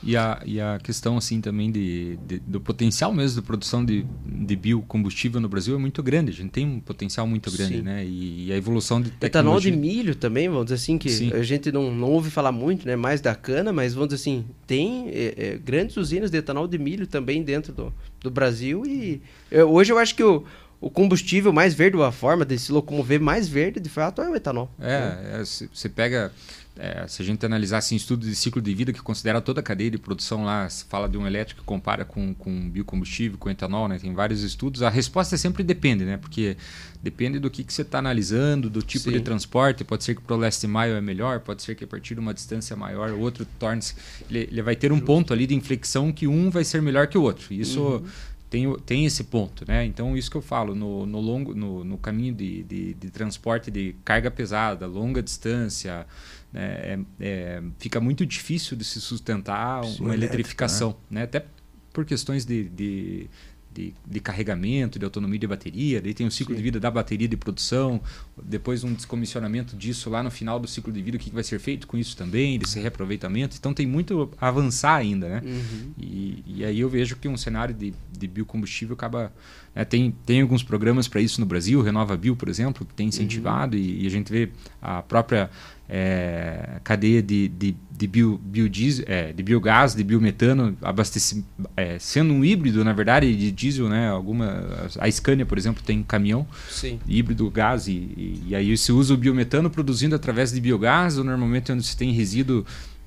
E a, e a questão assim também de, de- do potencial mesmo de produção de, de biocombustível no Brasil é muito grande. A gente tem um potencial muito grande, Sim. né? E, e a evolução de Etanol tecnologia... de milho também, vamos dizer assim, que Sim. a gente não, não ouve falar muito, né? Mais da cana, mas vamos dizer assim, tem é, é, grandes usinas de etanol de milho também dentro do, do Brasil. E é, hoje eu acho que o, o combustível mais verde, ou a forma de se locomover mais verde, de fato, é o etanol. É, é, você pega. é, se a gente analisar assim, estudo de ciclo de vida que considera toda a cadeia de produção lá, se fala de um elétrico que compara com, com biocombustível, com etanol, né? Tem vários estudos. A resposta sempre depende, né? Porque depende do que, que você está analisando, do tipo de Sim. transporte. Pode ser que para o last mile é melhor, pode ser que a partir de uma distância maior o outro torne-se. Ele, ele vai ter um ponto ali de inflexão que um vai ser melhor que o outro. Isso tem, tem esse ponto, né? Então, isso que eu falo, no, no longo, no, no caminho de, de, de transporte de carga pesada, longa distância, né, é- é, fica muito difícil de se sustentar Sim, uma elétrica, eletrificação, né? Até por questões de, de, de, de carregamento, de autonomia de bateria, daí tem o ciclo Sim. de vida da bateria de produção, depois um descomissionamento disso lá no final do ciclo de vida, o que vai ser feito com isso também, desse reaproveitamento. Então tem muito a avançar ainda, né? Uhum. E, e aí eu vejo que um cenário de, de biocombustível acaba. né, tem, tem alguns programas para isso no Brasil, Renova Bio, por exemplo, que tem incentivado, e, e a gente vê a própria é, cadeia de, de, de, bio, biodiesel, é, de biogás, de biometano, abasteci, é, sendo um híbrido, na verdade, de diesel, né? Alguma, a Scania, por exemplo, tem caminhão Sim. híbrido gás e, e, e aí se usa o biometano produzindo através de biogás ou normalmente onde se tem resíduo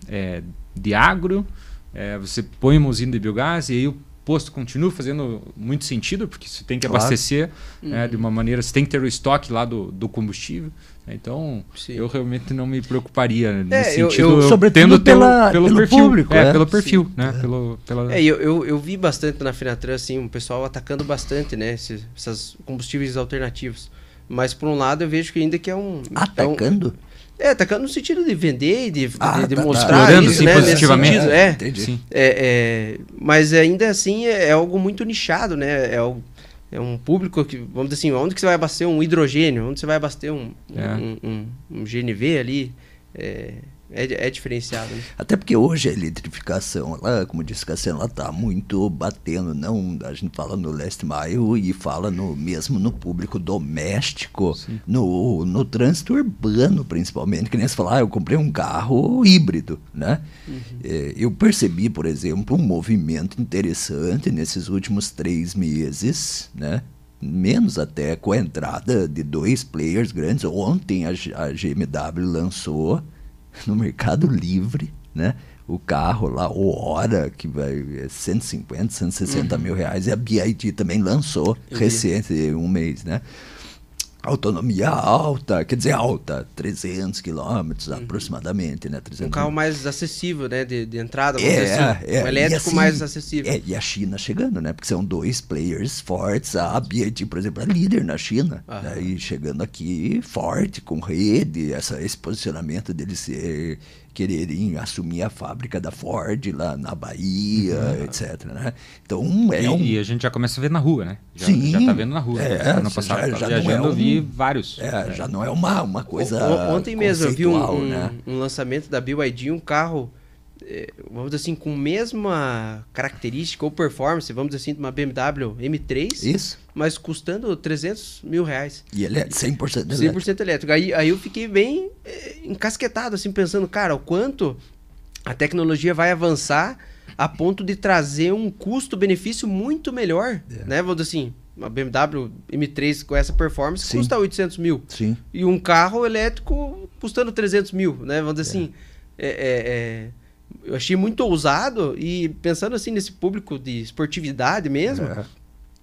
é, de agro é, você põe uma usina de biogás e aí o posto continua fazendo muito sentido porque você tem que Claro. abastecer né, Uhum. de uma maneira você tem que ter o estoque lá do, do combustível né, então Sim. eu realmente não me preocuparia nesse eu- sentido eu- Sobretudo tendo pelo, pela- pelo, pelo perfil público, é, é. pelo perfil Sim. né pelo, pela É, eu, eu, eu vi bastante na Finatran, assim, um pessoal atacando bastante, né? Esses, esses combustíveis alternativos. Mas, por um lado, eu vejo que ainda que é um... É, um, Atacando? É atacando no sentido de vender e de, de- Ah, de, de tá, tá. mostrar Explorando, isso, sim, né? Nesse positivamente. sentido, é. Entendi. sim É, é, mas ainda assim é, é algo muito nichado, né? É, algo- é um público que, vamos dizer assim, onde que você vai abastecer um hidrogênio? Onde você vai abastecer um, É. um, um- um GNV ali? É, é, diferenciado. Até porque hoje a eletrificação, ela, como disse Cassiano, ela está muito batendo, não, a gente fala no last mile e fala no, mesmo no público doméstico, no, no trânsito urbano principalmente, que nem você falar, ah, eu comprei um carro híbrido, né? Uhum. É, eu percebi, por exemplo, um movimento interessante nesses últimos três meses, né? menos até com a entrada de dois players grandes. Ontem a, a GMW lançou [LAUGHS] no Mercado Livre, né? O carro lá, o Hora, que vai 150, 160 uhum. mil reais, e a BID também lançou recente, um mês, né? Autonomia alta, quer dizer alta, 300 quilômetros uhum. aproximadamente, né? 300 um carro mais acessível, né? De, de entrada, é, assim, é, um elétrico assim, mais acessível. É, e a China chegando, né? Porque são dois players fortes, a BYD, por exemplo, é líder na China, né? e chegando aqui forte, com rede, essa, esse posicionamento dele ser quererem assumir a fábrica da Ford lá na Bahia, uhum. etc. Né? Então é e, um... e a gente já começa a ver na rua, né? Já, Sim. Já tá vendo na rua. É, ano passado, já, já viajando, é um... eu vi vários. É, é, já não é uma, uma coisa o, Ontem mesmo eu vi um, né? um, lançamento da BYD, um carro é, vamos dizer assim, com mesma característica ou performance, vamos dizer assim, de uma BMW M3. Isso. Mas custando 300 mil reais. E ele é 100% elétrico. 100% elétrico. Aí, aí eu fiquei bem é, encasquetado, assim, pensando, cara, o quanto a tecnologia vai avançar a ponto de trazer um custo-benefício muito melhor, é. né? Vamos dizer assim, uma BMW M3 com essa performance Sim. custa 800 mil. Sim. E um carro elétrico custando 300 mil, né? Vamos dizer é. assim, é, é, é eu achei muito ousado e pensando assim nesse público de esportividade mesmo. É.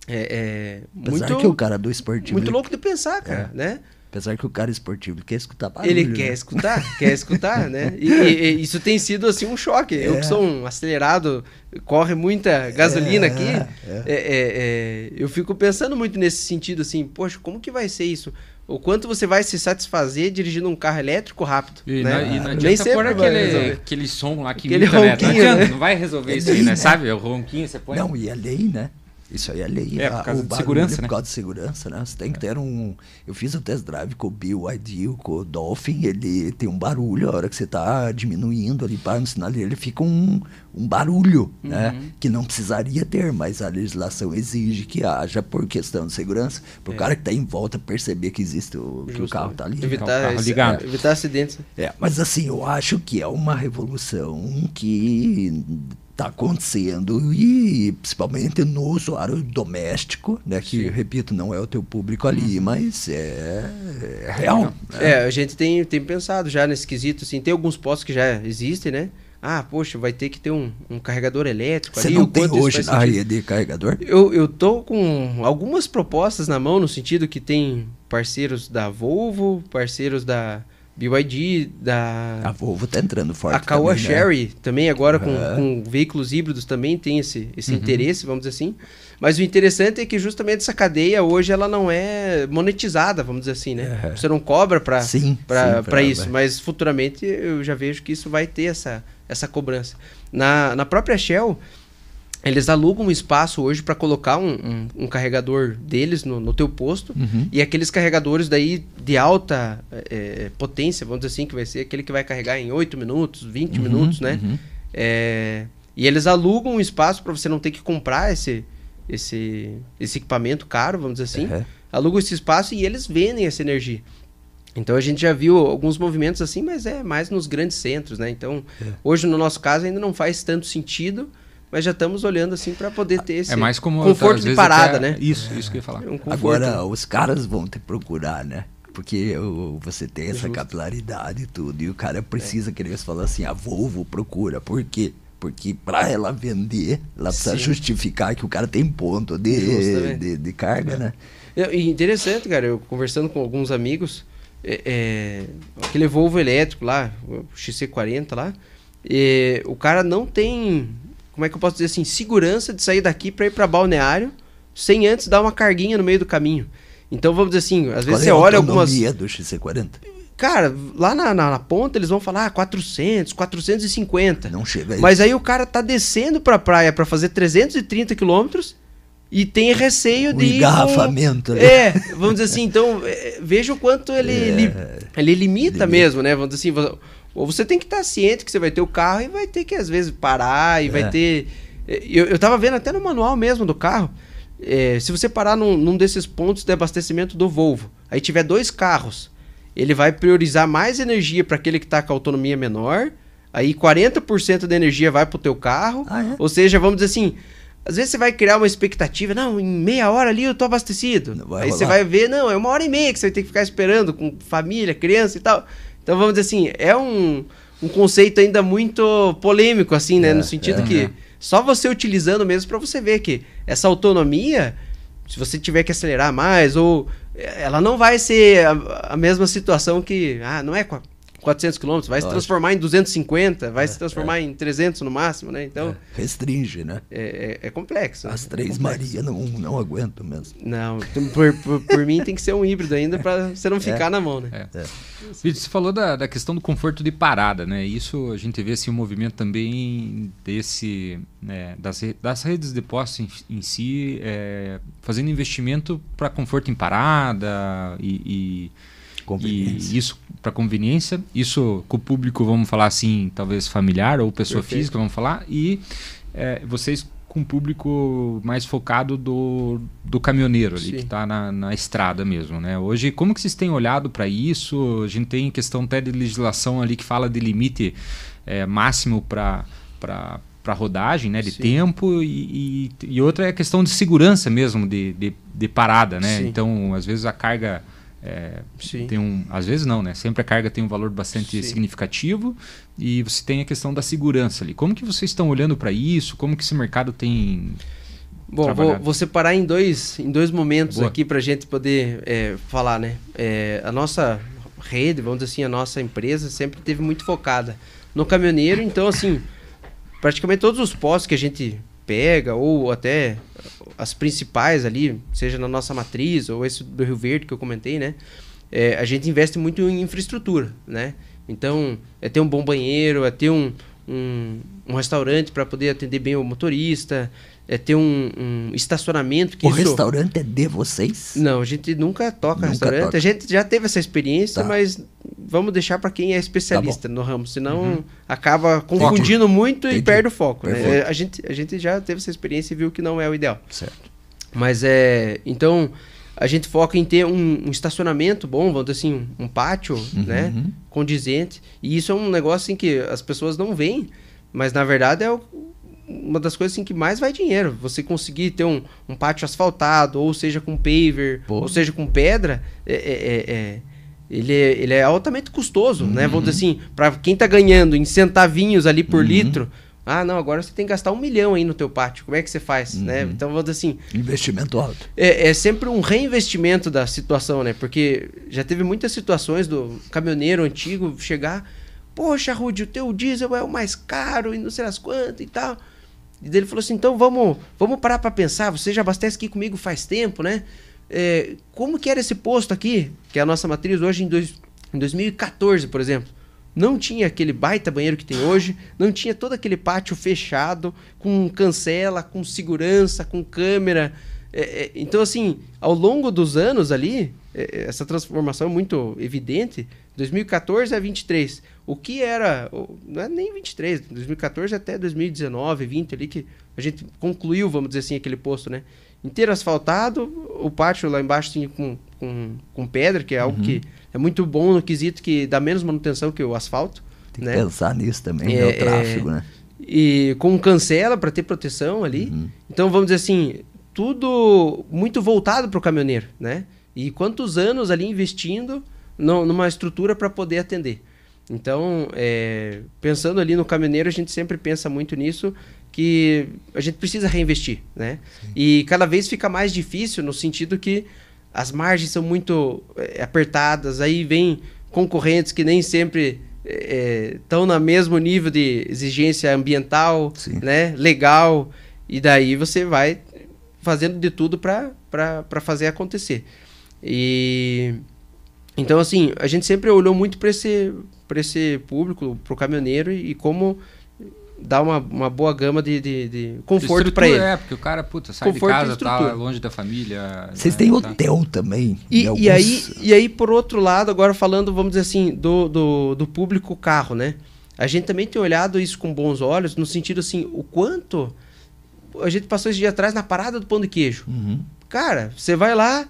É, é muito, que o cara do esportivo. Muito louco de pensar, cara, né? Apesar que o cara esportivo quer escutar barulho, Ele quer né? escutar, [LAUGHS] quer escutar, né? E, e, e, isso tem sido assim um choque. É. Eu que sou um acelerado, corre muita gasolina é, aqui, é. é, é. eu fico pensando muito nesse sentido, assim, poxa, como que vai ser isso? O quanto você vai se satisfazer dirigindo um carro elétrico rápido. E, né? não, e não adianta Nem pôr aquele, aquele som lá que aquele imita, ronquinho, né? Não, adianta, né? não vai resolver é isso aí, né? né? [LAUGHS] Sabe? O ronquinho você põe. Não, e a lei, né? Isso aí é lei. É, por causa de segurança, né? Por causa de segurança, né? Você tem que ter um... Eu fiz o test drive com o BYD, com o Dolphin, ele tem um barulho, a hora que você está diminuindo ali para no sinal, ele fica um, um barulho, né? uhum. né? Que não precisaria ter, mas a legislação exige que haja por questão de segurança, para o é. cara que está em volta perceber que existe o, que o carro está ali. Evitar, carro ligado. É, evitar acidentes. É, mas assim, eu acho que é uma revolução que está acontecendo e principalmente no usuário doméstico, né? Que, Sim. repito, não é o teu público ali, uhum. mas é, é real. Né? É, a gente tem, tem pensado já nesse quesito, assim, tem alguns postos que já existem, né? Ah, poxa, vai ter que ter um, um carregador elétrico Você ali. não tem hoje na rede carregador? Eu, eu tô com algumas propostas na mão, no sentido que tem parceiros da Volvo, parceiros da BYD, da. A Volvo tá entrando forte. A também, né? Sherry né? também, agora com, com, veículos híbridos, também tem esse, esse uhum. interesse, vamos dizer assim. Mas o interessante é que justamente essa cadeia hoje ela não é monetizada, vamos dizer assim, né? Uhum. Você não cobra para isso, mas futuramente eu já vejo que isso vai ter essa, essa cobrança. Na, na própria Shell, eles alugam um espaço hoje para colocar um, um, um, carregador deles no, no teu posto uhum. e aqueles carregadores daí de alta é, potência, vamos dizer assim, que vai ser aquele que vai carregar em 8 minutos, 20 uhum, minutos, né? Uhum. É, e eles alugam um espaço para você não ter que comprar esse, esse, esse equipamento caro, vamos dizer assim. Alugam esse espaço e eles vendem essa energia. Então a gente já viu alguns movimentos assim, mas é mais nos grandes centros, né? Então, é. hoje no nosso caso ainda não faz tanto sentido, mas já estamos olhando assim para poder ter esse é mais como, conforto de parada, até... né? Isso, isso que eu ia falar. Um Agora, os caras vão te procurar, né? Porque você tem essa Justo. capilaridade e tudo, e o cara precisa, é. que eles falam assim, a Volvo procura, por quê? Porque para ela vender, ela precisa Sim. justificar que o cara tem ponto de, de, de, carga, é. né? E interessante, cara, eu conversando com alguns amigos, é, é, aquele Volvo elétrico lá, o XC40 lá, é, o cara não tem como é que eu posso dizer assim, segurança de sair daqui para ir para balneário sem antes dar uma carguinha no meio do caminho. Então vamos dizer assim, às vezes Qual você é olha algumas do XC40? Cara, lá na, na, na, ponta eles vão falar ah, 400, 450. Não chega aí. Mas aí o cara tá descendo pra praia para fazer 330 quilômetros e tem receio O de. ir com- engarrafamento. né? É, vamos dizer assim, então é, veja o quanto ele, [LAUGHS] É. li- ele limita, Limita. mesmo, né? Vamos dizer assim, ou você tem que estar ciente que você vai ter o carro e vai ter que, às vezes, parar e vai É. ter. é, Eu, eu tava vendo até no manual mesmo do carro. é, se você parar num, num desses pontos de abastecimento do Volvo, aí tiver dois carros, ele vai priorizar mais energia para aquele que está com a autonomia menor. Aí 40% da energia vai pro teu carro. Ah, é? Ou seja, vamos dizer assim, às vezes você vai criar uma expectativa, não, em meia hora ali eu tô abastecido. Vai Aí você rolar. vai ver, não, é uma hora e meia que você vai ter que ficar esperando com família, criança e tal. Então vamos dizer assim, é um, um conceito ainda muito polêmico, assim, né? É, no sentido é. que só você utilizando mesmo para você ver que essa autonomia, se você tiver que acelerar mais, ou eh, ela não vai ser a, a mesma situação que, ah, não é qua- 400 km, vai se Lógico. transformar em 250, vai É, se transformar em 300 no máximo, né? Então, Restringe, né? é, é- é complexo. As é três complexo. Maria não, não aguento mesmo. Não, por, por, por mim tem que ser um híbrido ainda para você não ficar na mão, né? É. Você falou da, da questão do conforto de parada, né? Isso a gente vê assim, um movimento também desse né, das, das redes de postos em, em si, é, fazendo investimento para conforto em parada e, e-. e isso para conveniência, isso com o público, vamos falar assim, talvez familiar ou pessoa Perfeito. física, vamos falar, e é, vocês com o público mais focado do, do caminhoneiro ali, Sim. que está na, na estrada mesmo, né? Hoje, como que vocês têm olhado para isso? A gente tem questão até de legislação ali que fala de limite é, máximo para para rodagem, né, de Sim. tempo e, e, e outra é a questão de segurança mesmo de, de, de parada, né? Sim. Então, às vezes a carga é, tem um, às vezes não, né? Sempre a carga tem um valor bastante Sim. significativo e você tem a questão da segurança ali. Como que vocês estão olhando para isso? Como que esse mercado tem Bom, vou, vou separar em dois, em dois momentos Boa. aqui para a gente poder é, falar, né? É, a nossa rede, vamos dizer assim, a nossa empresa sempre teve muito focada no caminhoneiro, então assim, praticamente todos os postos que a gente pega, ou até as principais ali, seja na nossa matriz, ou esse do Rio Verde que eu comentei, né? É, a gente investe muito em infraestrutura, né? Então, é ter um bom banheiro, é ter um, um, um restaurante para poder atender bem o motorista, é ter um, um estacionamento que O isso... restaurante é de vocês? Não, a gente nunca toca Nunca restaurante. toca. A gente já teve essa experiência, Tá. mas vamos deixar para quem é especialista no ramo, senão Uhum. acaba confundindo muito e Entendi. perde o foco. né? A, gente, a gente já teve essa experiência e viu que não é o ideal. Certo. Mas é. Então, a gente foca em ter um, um estacionamento bom, vamos dizer assim, um pátio, né? Uhum. Condizente. E isso é um negócio assim que as pessoas não veem, mas na verdade é o- uma das coisas assim, que mais vai dinheiro. Você conseguir ter um, um pátio asfaltado, ou seja com paver, Pô. ou seja com pedra, é, é- é- é- ele, é, ele é altamente custoso, né? Vamos dizer assim, para quem tá ganhando em centavinhos ali por Uhum. litro. Ah, não, agora você tem que gastar um milhão aí no teu pátio. Como é que você faz, né? Uhum. Então, vamos dizer assim, Investimento alto. é, é sempre um reinvestimento da situação, né? Porque já teve muitas situações do caminhoneiro antigo chegar, poxa, Rudy, o teu diesel é o mais caro e não sei as quantas e tal. E ele falou assim, então vamos, vamos parar pra pensar, você já abastece aqui comigo faz tempo, né? É, como que era esse posto aqui, que é a nossa matriz hoje em, dois, em 2014, por exemplo? Não tinha aquele baita banheiro que tem hoje, não tinha todo aquele pátio fechado, com cancela, com segurança, com câmera. É, é, então, assim, ao longo dos anos ali, é, é, essa transformação é muito evidente. 2014 a 23. O que era. Não é nem 23, 2014 até 2019, 20 ali, que a gente concluiu, vamos dizer assim, aquele posto, né? Inteiro asfaltado, o pátio lá embaixo tinha com, com, com pedra, que é algo que é muito bom no quesito que dá menos manutenção que o asfalto. Tem né? que pensar nisso também, É, né? O tráfego, é. né? e com cancela para ter proteção ali. Uhum. Então vamos dizer assim, tudo muito voltado para o caminhoneiro, né? E quantos anos ali investindo no- numa estrutura para poder atender. Então, é, pensando ali no caminhoneiro, a gente sempre pensa muito nisso, que a gente precisa reinvestir, né? E cada vez fica mais difícil no sentido que as margens são muito é, apertadas, aí vem concorrentes que nem sempre estão no mesmo nível de exigência ambiental, Sim. né, legal, e daí você vai fazendo de tudo para fazer acontecer. E então assim, a gente sempre olhou muito para esse para esse público, para o caminhoneiro e como dá uma, uma boa gama de, de, de conforto para ele. É, porque o cara, puta, sai conforto de casa, tá longe da família. Vocês né, têm tá. hotel também. E, alguns... e, aí, e aí, por outro lado, agora falando, vamos dizer assim, do, do, do público carro, né? A gente também tem olhado isso com bons olhos, no sentido assim, o quanto. A gente passou esse dia atrás na parada do pão de queijo. Uhum. Cara, você vai lá,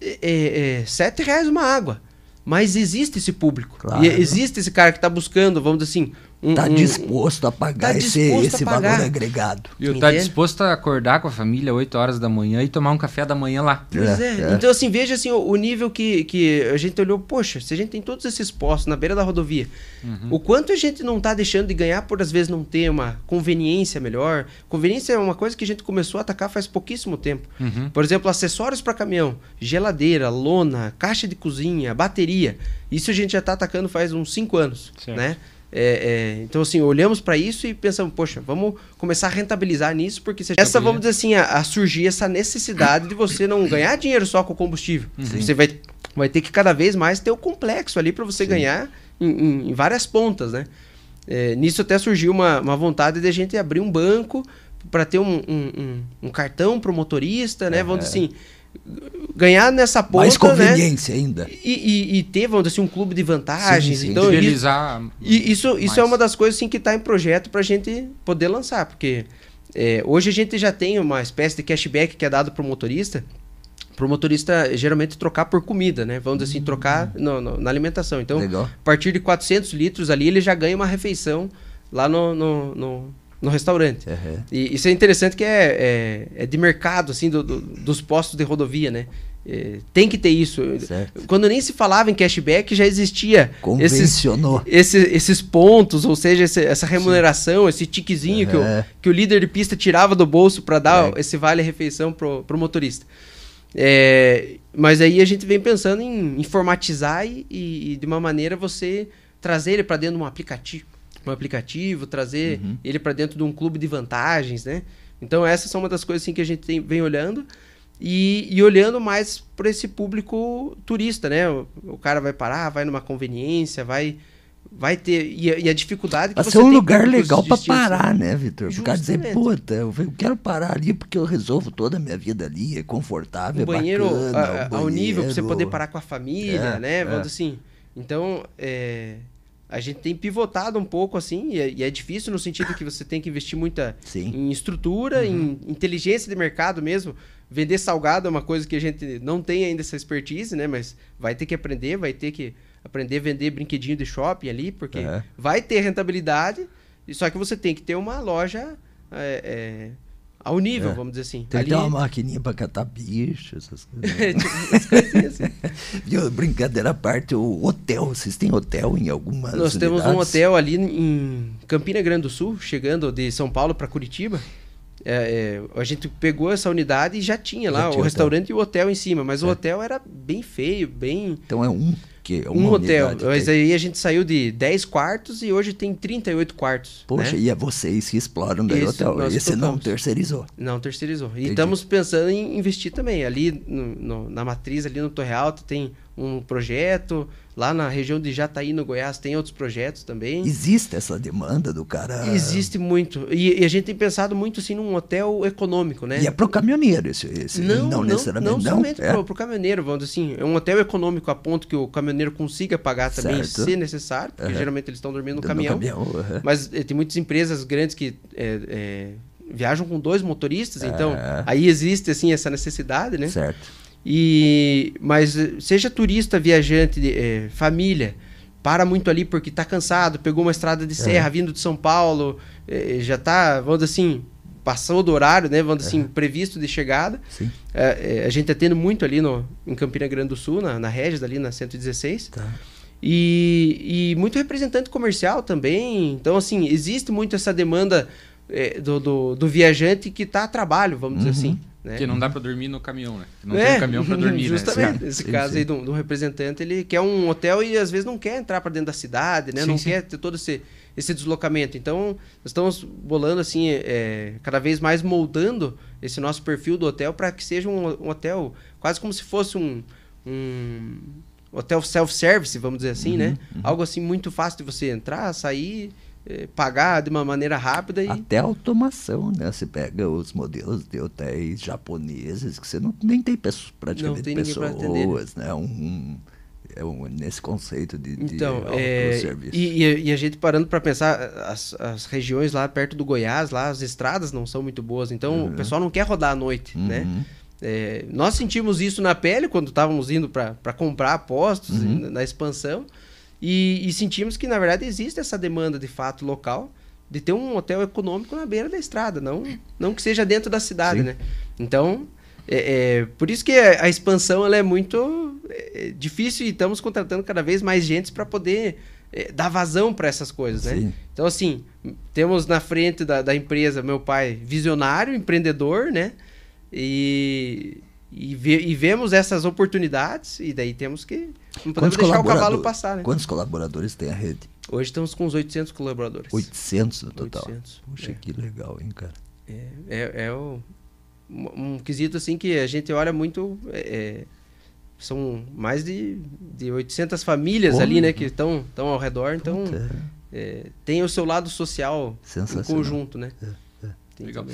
é, é, sete reais uma água. Mas existe esse público. Claro. E existe esse cara que está buscando, vamos dizer assim, Está um, disposto a pagar tá esse, esse pagar. valor agregado. E está disposto a acordar com a família 8 horas da manhã e tomar um café da manhã lá. Pois é. é. Então, assim, veja assim, o, o, nível que, que a gente olhou, poxa, se a gente tem todos esses postos na beira da rodovia, uhum. o quanto a gente não está deixando de ganhar por às vezes não ter uma conveniência melhor. Conveniência é uma coisa que a gente começou a atacar faz pouquíssimo tempo. Uhum. Por exemplo, acessórios para caminhão, geladeira, lona, caixa de cozinha, bateria. Isso a gente já está atacando faz uns 5 anos, certo. né? É, é, então, assim, olhamos para isso e pensamos, poxa, vamos começar a rentabilizar nisso, porque se essa, vamos dizer assim, a, a, surgir essa necessidade de você não [COUGHS] ganhar dinheiro só com o combustível. Uhum. Você vai, vai ter que cada vez mais ter o complexo ali para você Sim. ganhar em, em, em, várias pontas, né? É, nisso até surgiu uma, uma vontade de a gente abrir um banco para ter um, um, um, cartão para o motorista, né? Vamos dizer assim ganhar nessa ponta, Mais conveniência né? ainda. E, e, e, ter, vamos dizer assim, um clube de vantagens. Sim, sim. Então, isso, e isso, isso é uma das coisas assim, que está em projeto para a gente poder lançar, porque é, hoje a gente já tem uma espécie de cashback que é dado para o motorista, para o motorista geralmente trocar por comida, né? Vamos dizer assim, trocar uhum. no, no, na alimentação. Então, Legal. a partir de 400 litros ali, ele já ganha uma refeição lá no, no, no no restaurante. Uhum. E isso é interessante que é, é, é de mercado, assim, do, do, dos postos de rodovia, né? É, tem que ter isso. Certo. Quando nem se falava em cashback, já existia Convencionou. Esses, esses, esses pontos, ou seja, esse, essa remuneração, Sim. esse tiquezinho uhum. que, o, que o líder de pista tirava do bolso para dar esse vale-refeição pro, pro motorista. É, mas aí a gente vem pensando em informatizar e, e, e de uma maneira você trazer ele para dentro de um aplicativo um aplicativo, trazer uhum. ele para dentro de um clube de vantagens, né? Então essas são uma das coisas assim, que a gente tem, vem olhando e, e olhando mais para esse público turista, né? O, o, cara vai parar, vai numa conveniência, vai vai ter e a, e a dificuldade que vai ser um lugar legal para parar, né, Vitor? Para dizer, puta, eu quero parar ali porque eu resolvo toda a minha vida ali, é confortável, o banheiro, é bacana, a, a, banheiro... ao nível para você poder parar com a família, é, né? Vamos é. assim. Então, é, a gente tem pivotado um pouco assim, e é, e é, difícil no sentido que você tem que investir muita Sim. em estrutura, uhum. em inteligência de mercado mesmo. Vender salgado é uma coisa que a gente não tem ainda essa expertise, né? Mas vai ter que aprender, vai ter que aprender a vender brinquedinho de shopping ali, porque uhum. vai ter rentabilidade, só que você tem que ter uma loja. É, é, ao nível, é. vamos dizer assim. Tem Ali... uma maquininha para catar bicho, essas [LAUGHS] coisas. tipo, assim. [LAUGHS] Brincadeira à parte, o hotel, vocês têm hotel em algumas Nós unidades? temos um hotel ali em Campina Grande do Sul, chegando de São Paulo para Curitiba. É, é, a gente pegou essa unidade e já tinha lá já o restaurante hotel. e o hotel em cima, mas o é. hotel era bem feio, bem. Então é um que um hotel. Mas aí a gente saiu de 10 quartos e hoje tem 38 quartos. Poxa, né? e é vocês que exploram o hotel. E você não terceirizou. Não terceirizou. Entendi. E estamos pensando em investir também. Ali no, no, na matriz, ali no Torre Alto, tem um projeto. Lá na região de Jataí, no Goiás, tem outros projetos também. Existe essa demanda do cara? Existe muito. E, e a gente tem pensado muito assim num hotel econômico, né? E é pro caminhoneiro esse, esse não, não, necessariamente. Não, não somente é. pro, pro caminhoneiro, vamos dizer assim. É um hotel econômico a ponto que o caminhoneiro consiga pagar também, certo. se necessário, porque uhum. geralmente eles estão dormindo no, no caminhão. caminhão uhum. Mas eh, tem muitas empresas grandes que é, é, viajam com dois motoristas, então é. aí existe assim essa necessidade, né? Certo. E, mas seja turista, viajante, é, família, para muito ali porque está cansado, pegou uma estrada de serra é. vindo de São Paulo, é, já está, vamos dizer assim, passou do horário, né, vamos dizer assim, previsto de chegada. É, é, a gente está tendo muito ali no, em Campina Grande do Sul, na, na Regis, ali na 116. Tá. E, e muito representante comercial também. Então, assim, existe muito essa demanda é, do, do, do, viajante que está a trabalho, vamos uhum. dizer assim. Né? Que não dá para dormir no caminhão, né? Não é, tem um caminhão para dormir, né? justamente. né? Esse sim, caso sim. aí de um, representante, ele quer um hotel e às vezes não quer entrar para dentro da cidade, né? Sim, não quer ter todo esse, esse deslocamento. Então, nós estamos bolando assim, é, cada vez mais moldando esse nosso perfil do hotel para que seja um, um, hotel quase como se fosse um, um hotel self-service, vamos dizer assim, né? uhum, né? Uhum. Algo assim muito fácil de você entrar, sair pagar de uma maneira rápida. E... Até automação, né? Você pega os modelos de hotéis japoneses que você não, nem tem pessoas, praticamente tem pessoas, né? Um, é um, nesse conceito de, então, de é, e, e, a gente parando para pensar, as, as regiões lá perto do Goiás, lá as estradas não são muito boas, então uhum. o pessoal não quer rodar à noite, né? uhum. né? É, nós sentimos isso na pele quando estávamos indo para comprar postos uhum. na expansão e, e, sentimos que na verdade existe essa demanda de fato local de ter um hotel econômico na beira da estrada, não, não que seja dentro da cidade, Sim. né? Então é, é, por isso que a expansão ela é muito é, difícil e estamos contratando cada vez mais gente para poder é, dar vazão para essas coisas, né? Sim. Então, assim, temos na frente da, da, empresa meu pai visionário, empreendedor, né? E, e, ve, e, vemos essas oportunidades e daí temos que não podemos deixar o cavalo passar, né? Quantos colaboradores tem a rede? Hoje estamos com uns 800 colaboradores. 800 no total? 800. Puxa, é. que legal, hein, cara? É, é, é o um quesito assim que a gente olha muito é, é são mais de, de 800 famílias Como? ali né que estão estão ao redor então é, tem o seu lado social em conjunto né é. Legal.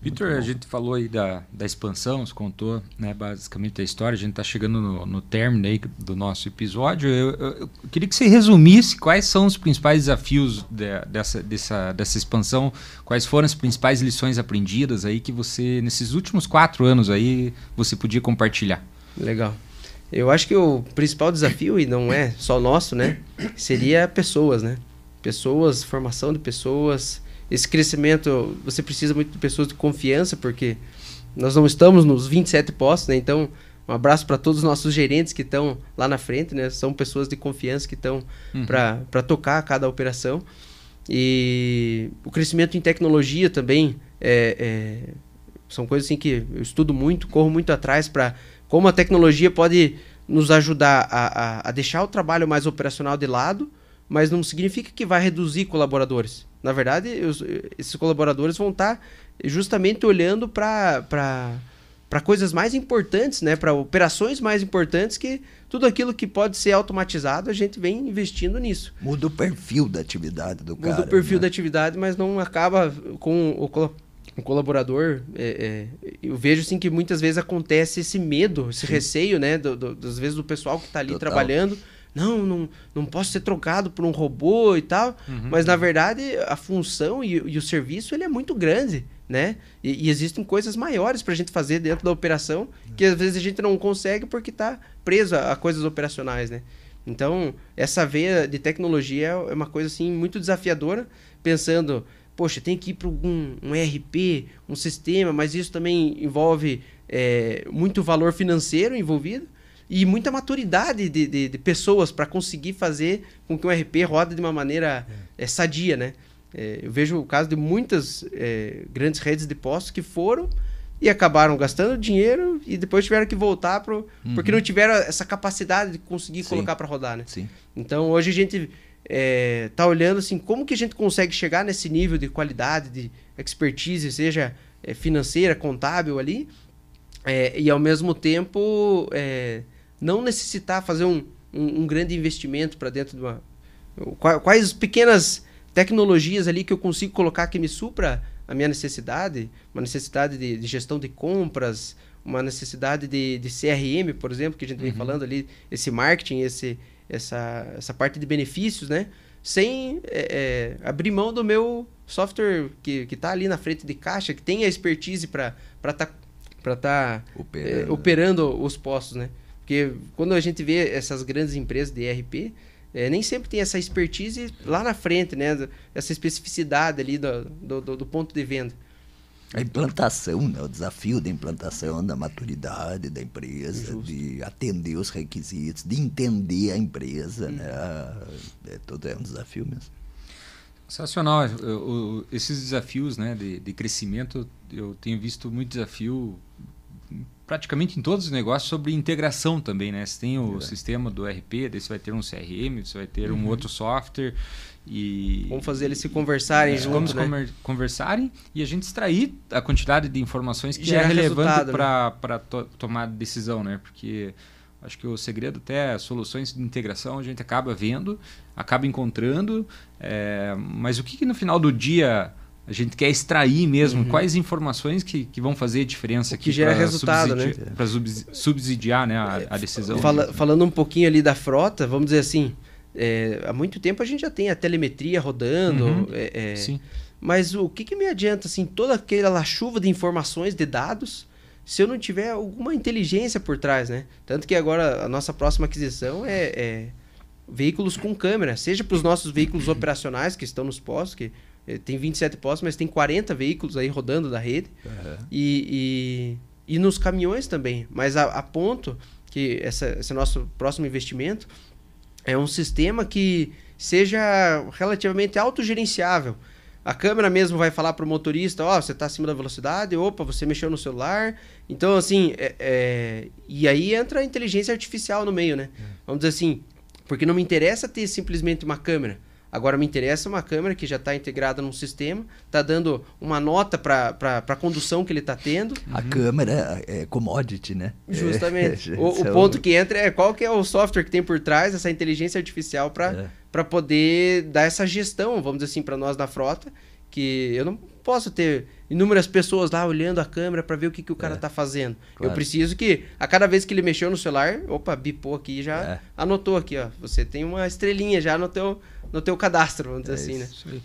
Vitor, a gente falou aí da, da expansão, você contou né, basicamente a história, a gente está chegando no, no término aí do nosso episódio. Eu, eu, eu, queria que você resumisse quais são os principais desafios de, dessa, dessa, dessa expansão, quais foram as principais lições aprendidas aí que você, nesses últimos quatro anos aí, você podia compartilhar. Legal. Eu acho que o principal desafio, e não é só nosso, né, seria pessoas, né? Pessoas, formação de pessoas, esse crescimento, você precisa muito de pessoas de confiança, porque nós não estamos nos 27 postos, né? Então, um abraço para todos os nossos gerentes que estão lá na frente, né? São pessoas de confiança que estão uhum. para tocar cada operação. E o crescimento em tecnologia também é, é, são coisas assim que eu estudo muito, corro muito atrás para como a tecnologia pode nos ajudar a, a, a deixar o trabalho mais operacional de lado, mas não significa que vai reduzir colaboradores. Na verdade, os, esses colaboradores vão estar justamente olhando para coisas mais importantes, né? para operações mais importantes que tudo aquilo que pode ser automatizado, a gente vem investindo nisso. Muda o perfil da atividade do Muda cara. Muda o perfil né? da atividade, mas não acaba com o, o colaborador. É, é, eu vejo assim que muitas vezes acontece esse medo, esse Sim. receio, né? Do, do, das vezes do pessoal que está ali Total. trabalhando não, não, não posso ser trocado por um robô e tal. Uhum. Mas na verdade a função e, e, o serviço ele é muito grande, né? E, e existem coisas maiores para a gente fazer dentro da operação que às vezes a gente não consegue porque está preso a, a, coisas operacionais, né? Então essa veia de tecnologia é uma coisa assim muito desafiadora, pensando poxa, tem que ir para um, um ERP, um sistema, mas isso também envolve é, muito valor financeiro envolvido e muita maturidade de, de, de pessoas para conseguir fazer com que o RP roda de uma maneira é. É, sadia, né? É, eu vejo o caso de muitas é, grandes redes de postos que foram e acabaram gastando dinheiro e depois tiveram que voltar pro, uhum. porque não tiveram essa capacidade de conseguir Sim. colocar para rodar, né? Sim. Então hoje a gente é, tá olhando assim como que a gente consegue chegar nesse nível de qualidade, de expertise, seja financeira, contábil ali, e ao mesmo tempo não necessitar fazer um, um, um grande investimento para dentro de uma. Quais pequenas tecnologias ali que eu consigo colocar que me supra a minha necessidade, uma necessidade de, de gestão de compras, uma necessidade de, de, CRM, por exemplo, que a gente vem uhum. falando ali, esse marketing, esse, essa, essa parte de benefícios, né? Sem é, é, abrir mão do meu software que está ali na frente de caixa, que tem a expertise para estar tá, tá, operando. É, operando os postos, né? Porque quando a gente vê essas grandes empresas de ERP, é, nem sempre tem essa expertise lá na frente, né? Essa especificidade ali do, do, do ponto de venda. A implantação, né? o desafio da implantação, da maturidade da empresa, Justo. de atender os requisitos, de entender a empresa, né? Uhum. É, todo é um desafio mesmo. Sensacional. Eu, eu, esses desafios né, de, de crescimento, eu tenho visto muito desafio praticamente em todos os negócios sobre integração também, né? Você tem o é. sistema do RP, daí você vai ter um CRM, você vai ter uhum. um outro software e vamos fazer eles se conversarem é, juntos, vamos né? conversarem e a gente extrair a quantidade de informações que é relevante para to tomar decisão, né? Porque Acho que o segredo até é soluções de integração a gente acaba vendo, acaba encontrando, é, mas o que, que, no final do dia a gente quer extrair mesmo? Uhum. Quais informações que, que vão fazer diferença o que gera resultado, né? Para subsidiar né, a, a decisão. Fala, falando um pouquinho ali da frota, vamos dizer assim, é, há muito tempo a gente já tem a telemetria rodando. Uhum. É, é, Sim. Mas o que, que me adianta, assim, toda aquela chuva de informações, de dados, se eu não tiver alguma inteligência por trás, né? Tanto que agora a nossa próxima aquisição é, é veículos com câmera, seja para os nossos veículos operacionais que estão nos postos, que tem 27 postos, mas tem 40 veículos aí rodando da rede, uhum. e, e, e, nos caminhões também. Mas a, a ponto que essa, esse nosso próximo investimento é um sistema que seja relativamente autogerenciável. A câmera mesmo vai falar para o motorista, ó, oh, você está acima da velocidade, opa, você mexeu no celular. Então, assim, é, é... e aí entra a inteligência artificial no meio, né? É. Vamos dizer assim, porque não me interessa ter simplesmente uma câmera. Agora me interessa uma câmera que já está integrada num sistema, está dando uma nota para a condução que ele está tendo. A uhum. câmera é commodity, né? [LAUGHS] Justamente. É, o, o, ponto que entra é qual que é o software que tem por trás, essa inteligência artificial para é. poder dar essa gestão, vamos dizer assim, para nós da frota, que eu não posso ter inúmeras pessoas lá olhando a câmera para ver o que, que o cara está é. fazendo. Claro. Eu preciso que, a cada vez que ele mexeu no celular, opa, bipou aqui já é. anotou aqui, ó. Você tem uma estrelinha já no teu no teu cadastro, vamos dizer é assim, né?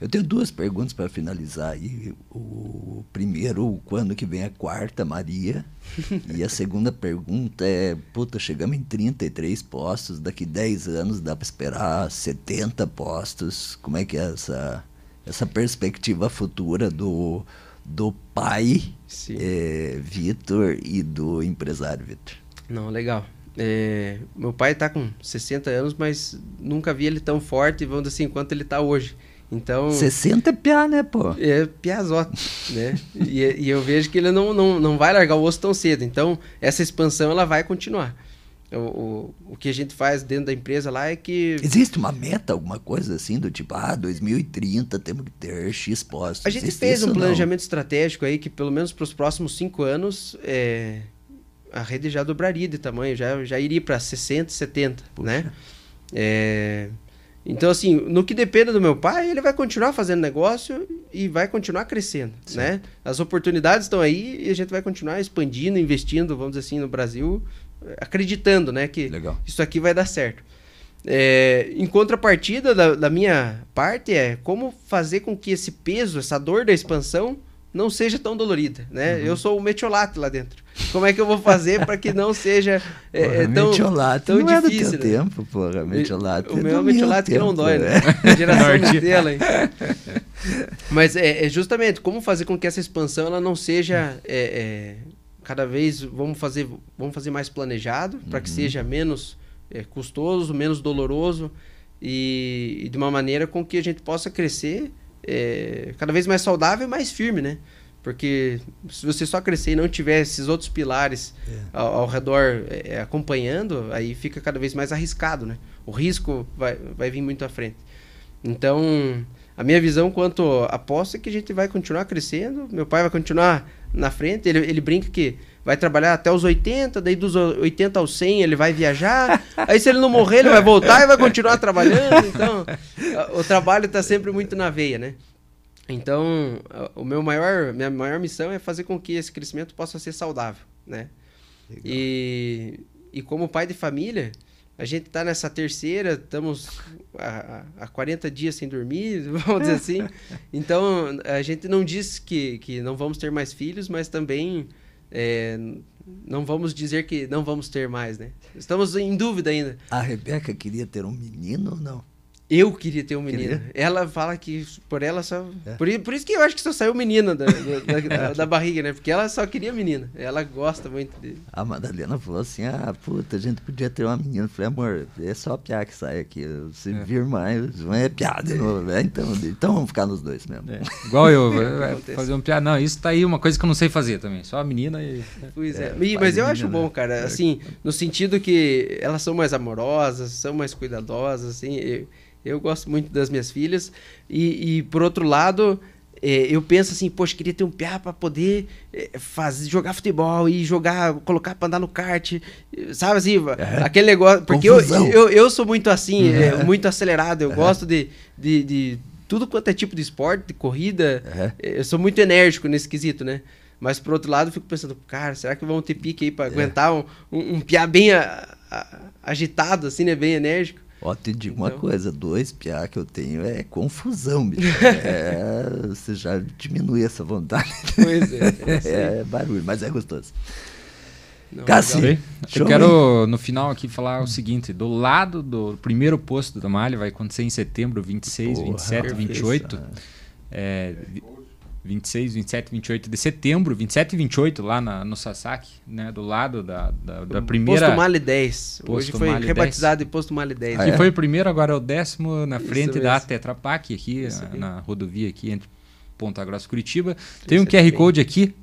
Eu tenho duas perguntas para finalizar aí. O primeiro, quando que vem a quarta Maria? [LAUGHS] e a segunda pergunta é, puta, chegamos em 33 postos, daqui 10 anos dá para esperar 70 postos. Como é que é essa, essa perspectiva futura do, do pai é, Vitor e do empresário Vitor? Não, legal. É, meu pai está com 60 anos, mas nunca vi ele tão forte, vamos dizer assim, quanto ele está hoje. Então, 60 é piá, né, pô? É piazota, né? e, e, eu vejo que ele não, não, não vai largar o osso tão cedo. Então, essa expansão ela vai continuar. O, o, o que a gente faz dentro da empresa lá é que... Existe uma meta, alguma coisa assim, do tipo, ah, 2030 temos que ter X postos. A gente Existe fez um planejamento não? estratégico aí que pelo menos para os próximos cinco anos... É a rede já dobraria de tamanho, já, já iria para 60, 70, Puxa. né? É, então, assim, no que depende do meu pai, ele vai continuar fazendo negócio e vai continuar crescendo, Sim. né? As oportunidades estão aí e a gente vai continuar expandindo, investindo, vamos dizer assim, no Brasil, acreditando, né, que Legal. isso aqui vai dar certo. É, em contrapartida da, da minha parte é como fazer com que esse peso, essa dor da expansão não seja tão dolorida, né? Uhum. Eu sou o metiolate lá dentro. Como é que eu vou fazer para que não seja é, porra, é, tão, metiolate tão não difícil? É do teu né? tempo, porra. Metiolate o é meu é metiolate que não dói, né? né? Geração Nutella, hein? [LAUGHS] Mas é, é, justamente como fazer com que essa expansão ela não seja é, cada vez vamos fazer vamos fazer mais planejado para que uhum. seja menos custoso, menos doloroso e, e de uma maneira com que a gente possa crescer é, cada vez mais saudável e mais firme, né? Porque se você só crescer e não tiver esses outros pilares é. ao, ao, redor é, acompanhando, aí fica cada vez mais arriscado, né? O risco vai, vai vir muito à frente. Então, a minha visão quanto aposta é que a gente vai continuar crescendo, meu pai vai continuar na frente, ele, ele brinca que vai trabalhar até os 80, daí dos 80 aos 100 ele vai viajar, [LAUGHS] aí se ele não morrer ele vai voltar e vai continuar trabalhando, então o trabalho está sempre muito na veia, né? Então, o meu maior, minha maior missão é fazer com que esse crescimento possa ser saudável, né? E, e como pai de família, a gente está nessa terceira, estamos há, há 40 dias sem dormir, [LAUGHS] vamos dizer assim. [LAUGHS] Então, a gente não diz que, que não vamos ter mais filhos, mas também é, não vamos dizer que não vamos ter mais, né? Estamos em dúvida ainda. A Rebeca queria ter um menino ou não? Eu queria ter um menino. Queria? Ela fala que por ela só. É. Por, por, isso que eu acho que só saiu menina da, da, da, [LAUGHS] da, barriga, né? Porque ela só queria menina. Ela gosta muito dele. A Madalena falou assim: ah, puta, a gente podia ter uma menina. Eu falei, amor, é só piar que sai aqui. Se é. vir mais, é piada de novo. Né? Então, então vamos ficar nos dois mesmo. É. Igual eu, [LAUGHS] fazer um piada. Não, isso tá aí uma coisa que eu não sei fazer também. Só a menina e. Pois é. é mas eu acho bom, cara. É. Assim, no sentido que elas são mais amorosas, são mais cuidadosas, assim. Eu, eu gosto muito das minhas filhas. E, e por outro lado, é, eu penso assim, poxa, queria ter um piá para poder é, fazer, jogar futebol e jogar, colocar para andar no kart, sabe assim, é. aquele negócio. Porque eu, eu, eu, sou muito assim, é. muito acelerado, eu gosto de, de, de, tudo quanto é tipo de esporte, de corrida, eu sou muito enérgico nesse quesito, né? Mas por outro lado, eu fico pensando, cara, será que vão ter pique aí para aguentar um, um, um piá bem a, a, agitado, assim, né? Bem enérgico? Ó, te digo então... uma coisa, dois piá que eu tenho é confusão, bicho. [LAUGHS] É, você já diminui essa vontade. Pois é. [LAUGHS] É, é barulho, mas é gostoso. Cassi, eu quero no final aqui falar o seguinte: do lado do primeiro posto da malha vai acontecer em setembro, 26, Porra, 27, 28. É, 26, 27, 28 de setembro, 27 e 28 lá na, no Sasaki, né, do lado da, da, da primeira... Posto Mali 10. Posto Hoje foi Mali rebatizado 10. de Posto Mali 10. Que foi o primeiro, agora é o décimo na frente da Tetra Pak aqui, na rodovia aqui entre Ponta Grossa e Curitiba. Tem um QR Code aqui,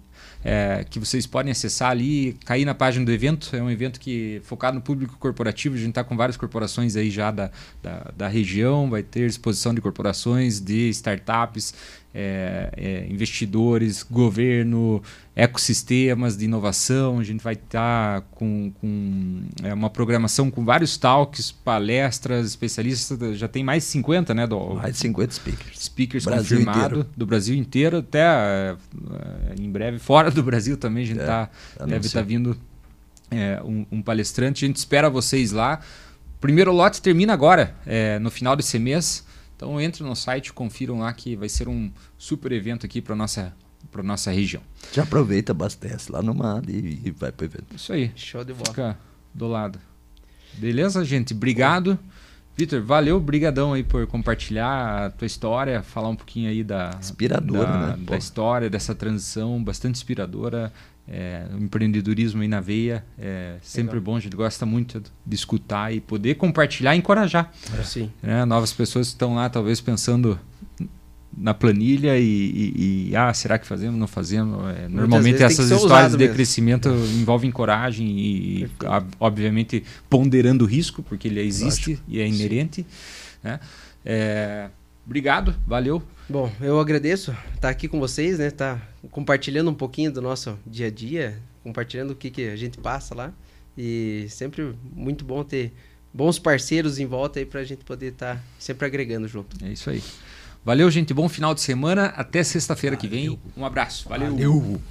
é, que vocês podem acessar ali, cair na página do evento. É um evento que focado no público corporativo. A gente está com várias corporações aí já da, da, da, região. Vai ter exposição de corporações, de startups, é, é, investidores, governo, ecossistemas de inovação. A gente vai estar tá com, com é, uma programação com vários talks, palestras, especialistas. Já tem mais de 50, né? Do, mais de 50 speakers. Speakers confirmados do Brasil inteiro, até é, em breve fora do Brasil também. A gente é, tá, deve estar tá vindo é, um, um, palestrante. A gente espera vocês lá. Primeiro lote termina agora, no final desse mês. Então entre no site, confiram lá que vai ser um super evento aqui para nossa para nossa região. Já aproveita, abastece lá no mar e, e vai para o evento. Isso aí. Show de bola. Fica do lado. Beleza, gente? Obrigado. Vitor, valeu, brigadão aí por compartilhar a tua história, falar um pouquinho aí da inspiradora, da, né? da história dessa transição, bastante inspiradora. É, empreendedorismo aí na veia é sempre Legal. bom, a gente gosta muito de escutar e poder compartilhar e encorajar. É. Sim. Né? Novas pessoas que estão lá, talvez pensando na planilha e, e, e, ah, será que fazemos, não fazemos? É, normalmente essas histórias de mesmo. crescimento envolvem coragem e, obviamente, ponderando o risco, porque ele existe Lógico. e é inerente. Né? É, obrigado, valeu. Bom, eu agradeço estar aqui com vocês, né? Tá compartilhando um pouquinho do nosso dia a dia, compartilhando o que, que a gente passa lá. E sempre muito bom ter bons parceiros em volta aí para a gente poder estar tá sempre agregando junto. É isso aí. Valeu, gente. Bom final de semana. Até sexta-feira que vem. Um abraço. Valeu. Valeu.